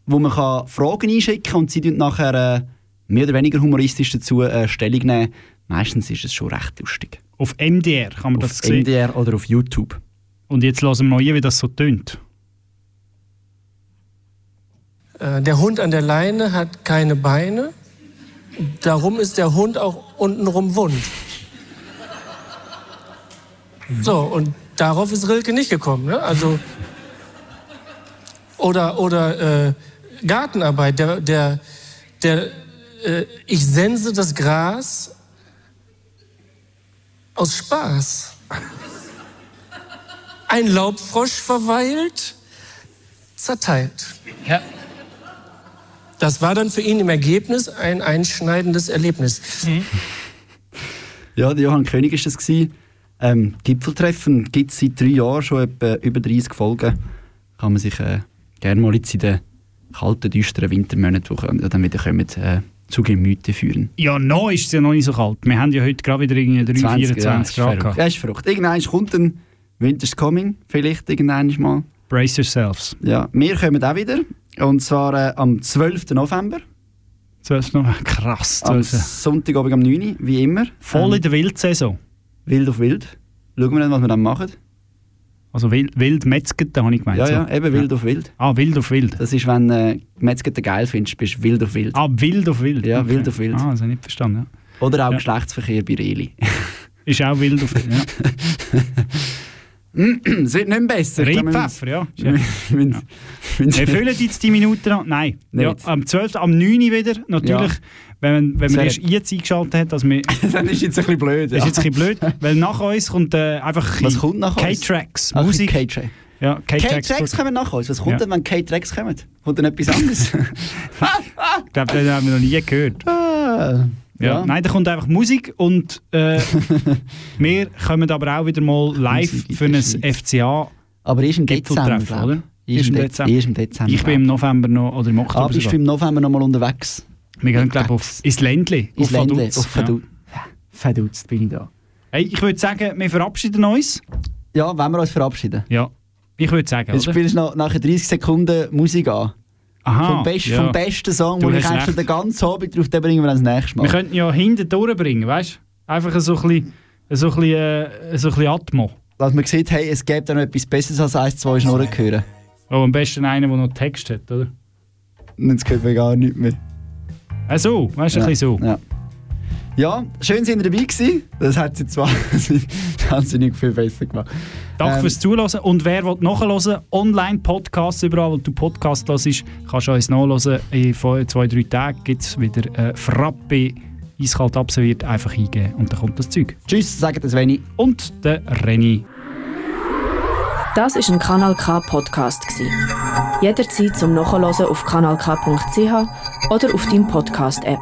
Speaker 6: wo man kann Fragen einschicken kann und sie tun nachher äh, mehr oder weniger humoristisch dazu äh, Stellung nehmen. Meistens ist es schon recht lustig.
Speaker 5: Auf MDR kann man das
Speaker 6: Auf
Speaker 5: sehen.
Speaker 6: MDR oder auf YouTube.
Speaker 5: Und jetzt hören wir noch ein, wie das so tönt.
Speaker 14: Äh, Der Hund an der Leine hat keine Beine. Darum ist der Hund auch untenrum wund. So, und darauf ist Rilke nicht gekommen. Ne? Also, oder oder äh, Gartenarbeit. Der, der, der, äh, ich sense das Gras aus Spaß. Ein Laubfrosch verweilt, zerteilt.
Speaker 15: Ja.
Speaker 14: Das war dann für ihn im Ergebnis ein einschneidendes Erlebnis.
Speaker 6: Ja, der Johann König war das. gewesen. Ähm, Gipfeltreffen gibt es seit drei Jahren schon etwa über 30 Folgen. Kann man sich äh, gerne mal jetzt in den kalten, düsteren Wintermonaten, die dann wieder kommen, äh, zu Gemüte führen.
Speaker 5: Ja, noch ist es ja noch nicht so kalt. Wir haben ja heute gerade wieder irgendwie 3, 24
Speaker 6: ja,
Speaker 5: Grad gehabt.
Speaker 6: Ja, ist verrückt. Irgendwann kommt ein Winter's Coming, vielleicht irgendwann mal.
Speaker 5: Brace yourselves.
Speaker 6: Ja, wir kommen auch wieder. Und zwar äh, am 12. November.
Speaker 5: 12. November, krass.
Speaker 6: Am
Speaker 5: 12.
Speaker 6: Sonntagabend am 9. Uhr, wie immer.
Speaker 5: Voll in der Wildsaison.
Speaker 6: Wild auf Wild. Schauen wir dann, was wir dann machen.
Speaker 5: Also wild, wild Metzgete, habe ich gemeint.
Speaker 6: Ja,
Speaker 5: so.
Speaker 6: ja, eben Wild auf Wild.
Speaker 5: Ah, wild auf wild.
Speaker 6: Das ist, wenn äh, Metzger geil findest, bist du Wild auf Wild.
Speaker 5: Ah, wild auf wild.
Speaker 6: Ja,
Speaker 5: Okay.
Speaker 6: Wild auf Wild.
Speaker 5: Ah, das habe ich nicht verstanden. Ja.
Speaker 6: Oder auch
Speaker 5: Ja.
Speaker 6: Geschlechtsverkehr bei Reli.
Speaker 5: Ist auch wild auf wild. Ja.
Speaker 6: es wird nicht besser.
Speaker 5: Reibpfeffer, ja.
Speaker 6: wir wir
Speaker 5: füllen jetzt die Minuten an. Nein. Ja, am 12. am 9. Uhr wieder. Natürlich,
Speaker 6: Ja.
Speaker 5: wenn man, wenn man erst jetzt eingeschaltet hat, dass wir.
Speaker 6: Dann ist jetzt ein bisschen blöd.
Speaker 5: Das ist jetzt ein bisschen blöd, weil nach uns kommt äh, einfach? K-Tracks, Musik.
Speaker 6: K-Tracks.
Speaker 5: Ja, K-Tracks.
Speaker 6: Kommen nach uns. Was kommt
Speaker 5: Ja.
Speaker 6: denn, wenn K-Tracks kommen? Kommt dann etwas anderes?
Speaker 5: Ich glaube, den haben wir noch nie gehört. Ja.
Speaker 6: ja.
Speaker 5: Nein, da kommt einfach Musik und äh, wir kommen aber auch wieder mal live für ein. FCA
Speaker 6: Aber erst im Dezember, ich.
Speaker 5: oder?
Speaker 6: Erst im Dezember. Erst im Dezember.
Speaker 5: Ich bin im November noch, oder im Oktober
Speaker 6: bist du
Speaker 5: sogar.
Speaker 6: im November noch mal unterwegs?
Speaker 5: Wir gehen, glaube ich, auf ins Ländli.
Speaker 6: Ins
Speaker 5: auf
Speaker 6: Ländle,
Speaker 5: Vaduz.
Speaker 6: auf Vaduz. Ja. Verdutzt bin ich da.
Speaker 5: Hey, ich würde sagen, wir verabschieden uns.
Speaker 6: Ja, wenn wir uns verabschieden.
Speaker 5: Ja, ich würde sagen,
Speaker 6: Jetzt
Speaker 5: oder?
Speaker 6: spielst du nach, nachher 30 Sekunden Musik an.
Speaker 5: Aha,
Speaker 6: vom, best,
Speaker 5: ja.
Speaker 6: vom besten Song,
Speaker 5: Du
Speaker 6: den ich eigentlich den ganzen Abend drauf, bringen wir das nächste Mal.
Speaker 5: Wir könnten ja hinten durchbringen, weißt du? Einfach so ein bisschen, so ein bisschen, äh, so ein bisschen Atmo.
Speaker 6: Dass man sieht, hey, es gibt da noch etwas Besseres als eins, zwei Schnurren hören.
Speaker 5: Oh, am besten einer, der noch Text hat, oder?
Speaker 6: Und jetzt hört man gar nichts mehr.
Speaker 5: Äh, so, weißt du, ein bisschen so.
Speaker 6: Ja. ja, schön, sind ihr dabei gewesen. Das hat sie zwar wahnsinnig viel besser gemacht.
Speaker 5: Danke
Speaker 6: Ähm,
Speaker 5: fürs Zuhören. Und wer will nachhören, Online-Podcasts überall, wo du Podcast hörst, kannst du uns nachhören. In zwei, zwei drei Tagen gibt es wieder äh, Frappe, eiskalt absolviert, einfach eingeben und dann kommt das Zeug.
Speaker 6: Tschüss, sagt das Veni.
Speaker 5: Und der Renny.
Speaker 1: Das ist ein Kanal K Podcast gsi. Jederzeit zum Nachhören auf kanalk.ch oder auf deinem Podcast App.